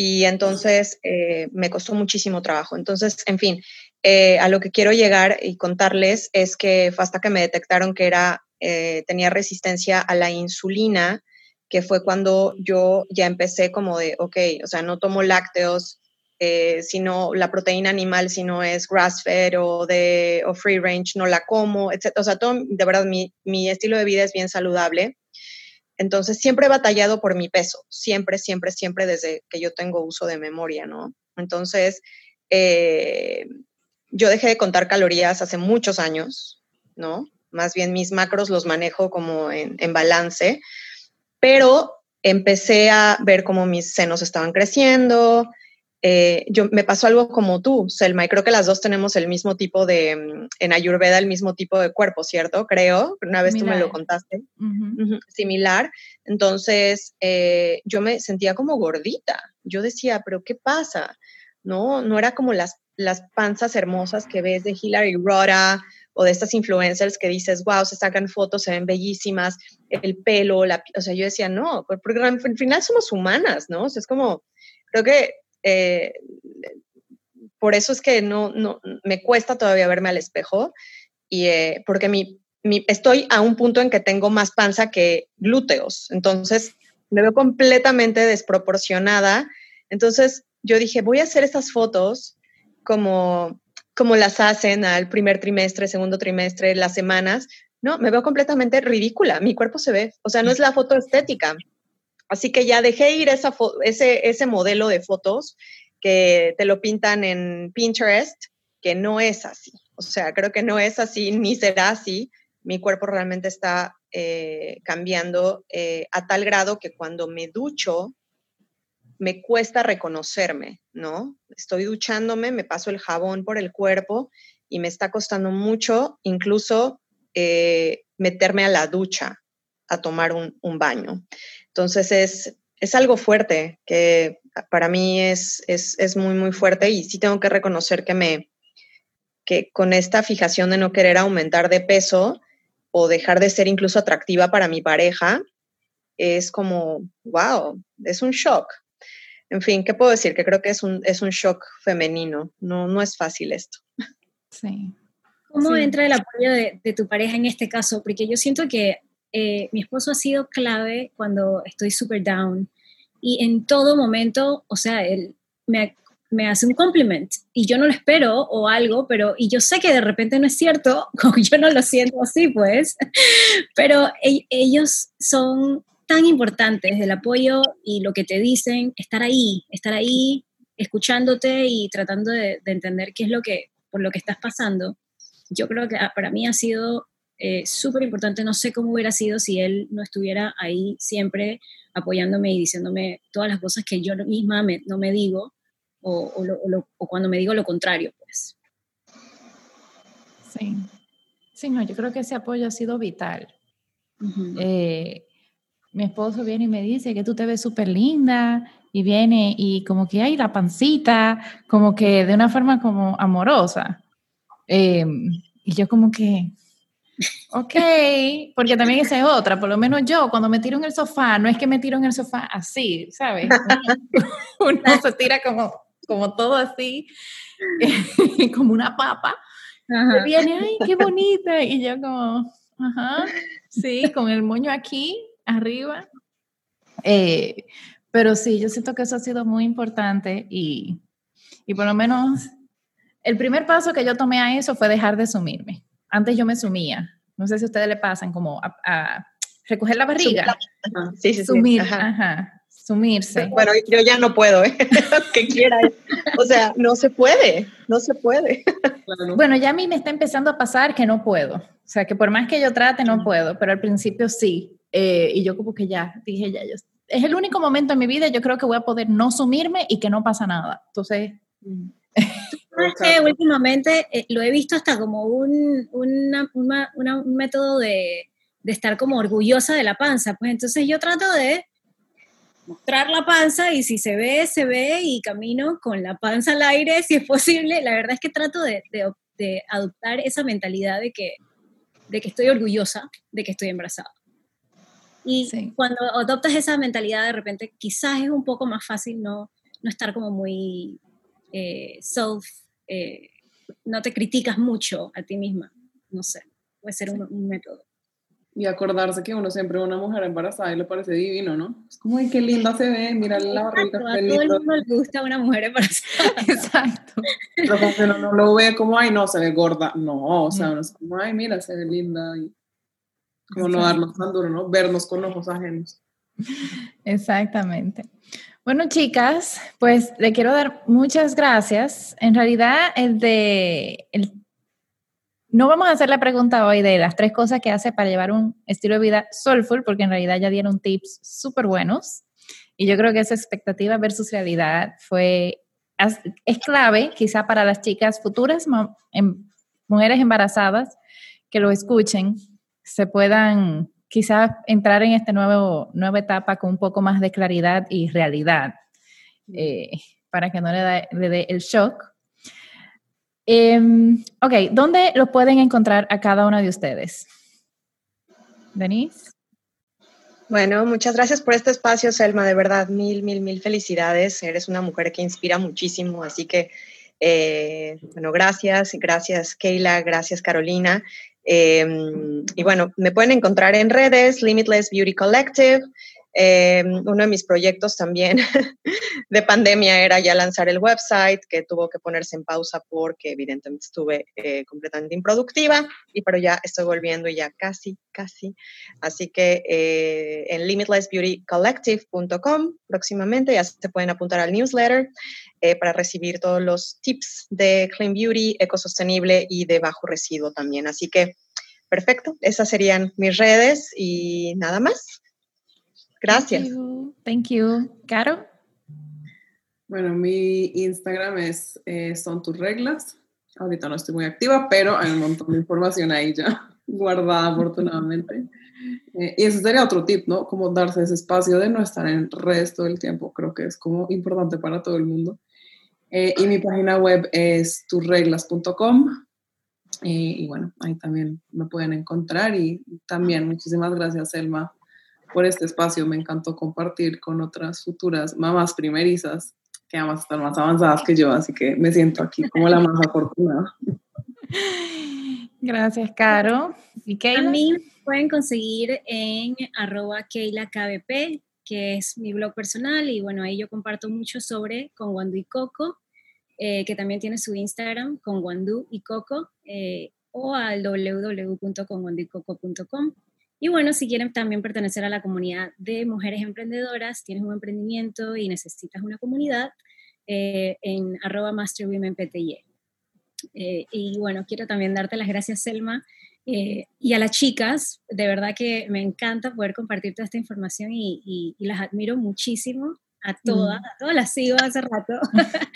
y entonces eh, me costó muchísimo trabajo. Entonces, en fin, eh, a lo que quiero llegar y contarles es que fue hasta que me detectaron que era, eh, tenía resistencia a la insulina, que fue cuando yo ya empecé como de, ok, o sea, no tomo lácteos, sino la proteína animal, si no es grass-fed o, de, o free range, no la como, etc. O sea, todo, de verdad, mi, mi estilo de vida es bien saludable. Entonces, siempre he batallado por mi peso, siempre, siempre, siempre desde que yo tengo uso de memoria, ¿no? Entonces, eh, yo dejé de contar calorías hace muchos años, ¿no? Más bien mis macros los manejo como en, en balance, pero empecé a ver cómo mis senos estaban creciendo, eh, yo, me pasó algo como tú, Selma, y creo que las dos tenemos el mismo tipo de, mm, en Ayurveda, el mismo tipo de cuerpo, ¿cierto? Creo, una vez tú me lo contaste, similar. Entonces, eh, yo me sentía como gordita. Yo decía, pero ¿qué pasa? No, no era como las, las panzas hermosas que ves de Hillary Rhoda o de estas influencers que dices, wow, se sacan fotos, se ven bellísimas, el pelo, la, o sea, yo decía, no, porque al final somos humanas, ¿no? O sea, es como, creo que eh, por eso es que no, no, me cuesta todavía verme al espejo, y, eh, porque mi, estoy a un punto en que tengo más panza que glúteos, entonces me veo completamente desproporcionada. Entonces yo dije, voy a hacer estas fotos como, como las hacen al primer trimestre, segundo trimestre, las semanas. No, me veo completamente ridícula, mi cuerpo se ve, o sea, no es la foto estética. Así que ya dejé ir esa ese, ese modelo de fotos que te lo pintan en Pinterest, que no es así. O sea, creo que no es así ni será así. Mi cuerpo realmente está eh, cambiando eh, a tal grado que cuando me ducho, me cuesta reconocerme, ¿no? Estoy duchándome, me paso el jabón por el cuerpo y me está costando mucho incluso eh, meterme a la ducha a tomar un, un baño. Entonces es, es algo fuerte, que para mí es, es, es, muy, muy fuerte y sí tengo que reconocer que me, que con esta fijación de no querer aumentar de peso o dejar de ser incluso atractiva para mi pareja, es como, wow, es un shock. En fin, ¿qué puedo decir? Que creo que es un, es un shock femenino. No, no es fácil esto. Sí. ¿Cómo entra el apoyo de, de, tu pareja en este caso? Porque yo siento que eh, mi esposo ha sido clave cuando estoy súper down. Y en todo momento, o sea, él me, me, hace un compliment. Y yo no lo espero o algo, pero y yo sé que de repente no es cierto, *laughs* yo no lo siento así, pues, *laughs* pero e, ellos son tan importantes del apoyo y lo que te dicen, estar ahí, estar ahí, escuchándote y tratando de, de entender qué es lo que, por lo que estás pasando. Yo creo que ah, para mí ha sido eh, súper importante. No sé cómo hubiera sido si él no estuviera ahí siempre apoyándome y diciéndome todas las cosas que yo misma no me digo o, o, cuando me digo lo contrario, pues. Sí. Sí, no, yo creo que ese apoyo ha sido vital. Eh, mi esposo viene y me dice que tú te ves súper linda y viene y como que hay la pancita, como que de una forma como amorosa. Eh, y yo como que, Ok, porque también esa es otra, por lo menos yo cuando me tiro en el sofá, no es que me tiro en el sofá así, ¿sabes? *laughs* Uno, se tira como, como todo así, *laughs* como una papa, y viene, ay, qué bonita, y yo como, ajá, sí, con el moño aquí, arriba. Eh, pero sí, yo siento que eso ha sido muy importante y, y por lo menos el primer paso que yo tomé a eso fue dejar de sumirme antes yo me sumía, no sé si a ustedes le pasan como a, recoger la barriga. Sí, sí, Sumir, ajá. Sumirse. Bueno, yo ya no puedo, ¿eh? *laughs* que quiera. O sea, no se puede, no se puede. Bueno, ya a mí me está empezando a pasar que no puedo. O sea, que por más que yo trate, no puedo, pero al principio sí. Eh, y yo como que ya, dije ya, yo, es el único momento en mi vida, yo creo que voy a poder no sumirme y que no pasa nada. Entonces... Que últimamente eh, lo he visto hasta como un, un método de, de estar como orgullosa de la panza. Pues entonces yo trato de mostrar la panza y si se ve, se ve y camino con la panza al aire si es posible. La verdad es que trato de, de, adoptar esa mentalidad de que, de que estoy orgullosa de que estoy embarazada. Y cuando adoptas esa mentalidad, de repente quizás es un poco más fácil no, no estar como muy eh, self, eh, no te criticas mucho a ti misma. No sé, puede ser un método. Y acordarse que uno siempre una mujer embarazada y le parece divino, ¿no? Es como, ay, qué linda se ve, mira la barriga. A todo el mundo le gusta una mujer embarazada. *laughs* Exacto. Pero como que uno no lo ve como, ay, no, se ve gorda. No, o sea, uno es como, ay, mira, se ve linda. Y como no darnos tan duro, ¿no? Vernos con ojos ajenos. Exactamente. Bueno, chicas, pues le quiero dar muchas gracias. En realidad, el de el no vamos a hacer la pregunta hoy de las tres cosas que hace para llevar un estilo de vida soulful, porque en realidad ya dieron tips súper buenos. Y yo creo que esa expectativa versus realidad fue, es clave quizá para las chicas futuras, em, mujeres embarazadas, que lo escuchen, se puedan quizás entrar en esta nueva etapa con un poco más de claridad y realidad, eh, para que no le, le dé el shock Em, ok, ¿dónde lo pueden encontrar a cada una de ustedes? Denise. Bueno, muchas gracias por este espacio, Selma. De verdad, mil, mil, mil felicidades. Eres una mujer que inspira muchísimo. Así que, eh, bueno, gracias. Gracias, Keila. Gracias, Carolina. Em, y bueno, me pueden encontrar en redes, Limitless Beauty Collective. Eh, uno de mis proyectos también *laughs* de pandemia era ya lanzar el website, que tuvo que ponerse en pausa porque evidentemente estuve eh, completamente improductiva, y pero ya estoy volviendo y ya casi, casi. Así que eh, en limitlessbeautycollective.com próximamente ya se pueden apuntar al newsletter para recibir todos los tips de clean beauty, ecosostenible y de bajo residuo también. Así que perfecto, esas serían mis redes y nada más. Gracias. Thank you. Caro. Bueno, mi Instagram es eh, Son tus reglas. Ahorita no estoy muy activa, pero hay un montón de información ahí ya *laughs* guardada afortunadamente. Eh, y ese sería otro tip, ¿no? Como darse ese espacio de no estar en redes todo el tiempo. Creo que es como importante para todo el mundo. Eh, y mi página web es tusreglas.com. y bueno, ahí también me pueden encontrar. Y también muchísimas gracias, Selma, por este espacio. Me encantó compartir con otras futuras mamás primerizas que además están más avanzadas que yo, así que me siento aquí como la más afortunada. Gracias, Caro. ¿Y A mí pueden conseguir en arroba KeilaKBP, que es mi blog personal, y bueno, ahí yo comparto mucho sobre con Wandu y Coco, eh, que también tiene su Instagram, con Wandu y Coco, eh, o al www.conwanduicoco.com. Y bueno, si quieren también pertenecer a la comunidad de mujeres emprendedoras, tienes un emprendimiento y necesitas una comunidad, eh, en arroba masterwomenpty. Eh, y bueno, quiero también darte las gracias, Selma, eh, y a las chicas. De verdad que me encanta poder compartir toda esta información y, las admiro muchísimo a todas, mm. a todas las sigo hace rato. *laughs*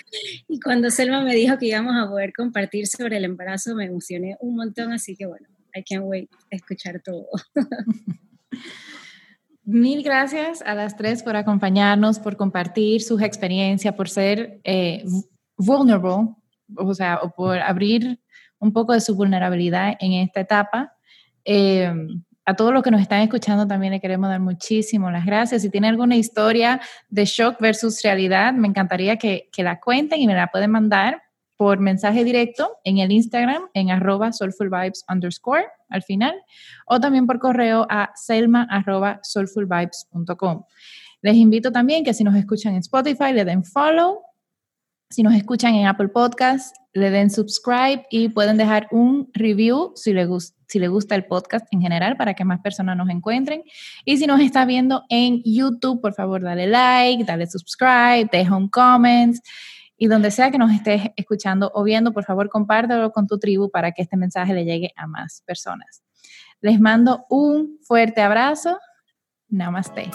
y cuando Selma me dijo que íbamos a poder compartir sobre el embarazo, me emocioné un montón, así que bueno, I can't wait a escuchar todo. *laughs* Mil gracias a las tres por acompañarnos, por compartir sus experiencias, por ser eh, vulnerable, o sea, por abrir un poco de su vulnerabilidad en esta etapa. Eh, a todos los que nos están escuchando también le queremos dar muchísimas las gracias. Si tiene alguna historia de shock versus realidad, me encantaría que, que la cuenten y me la pueden mandar por mensaje directo en el Instagram en arroba soulfulvibes underscore al final o también por correo a selma arroba soulfulvibes.com. Les invito también que si nos escuchan en Spotify le den follow, Si nos escuchan en Apple Podcast, le den subscribe y pueden dejar un review si les, si le gusta el podcast en general para que más personas nos encuentren. Y si nos está viendo en YouTube, por favor, dale like, dale subscribe, deja un comment. Y donde sea que nos estés escuchando o viendo, por favor, compártelo con tu tribu para que este mensaje le llegue a más personas. Les mando un fuerte abrazo. Namaste.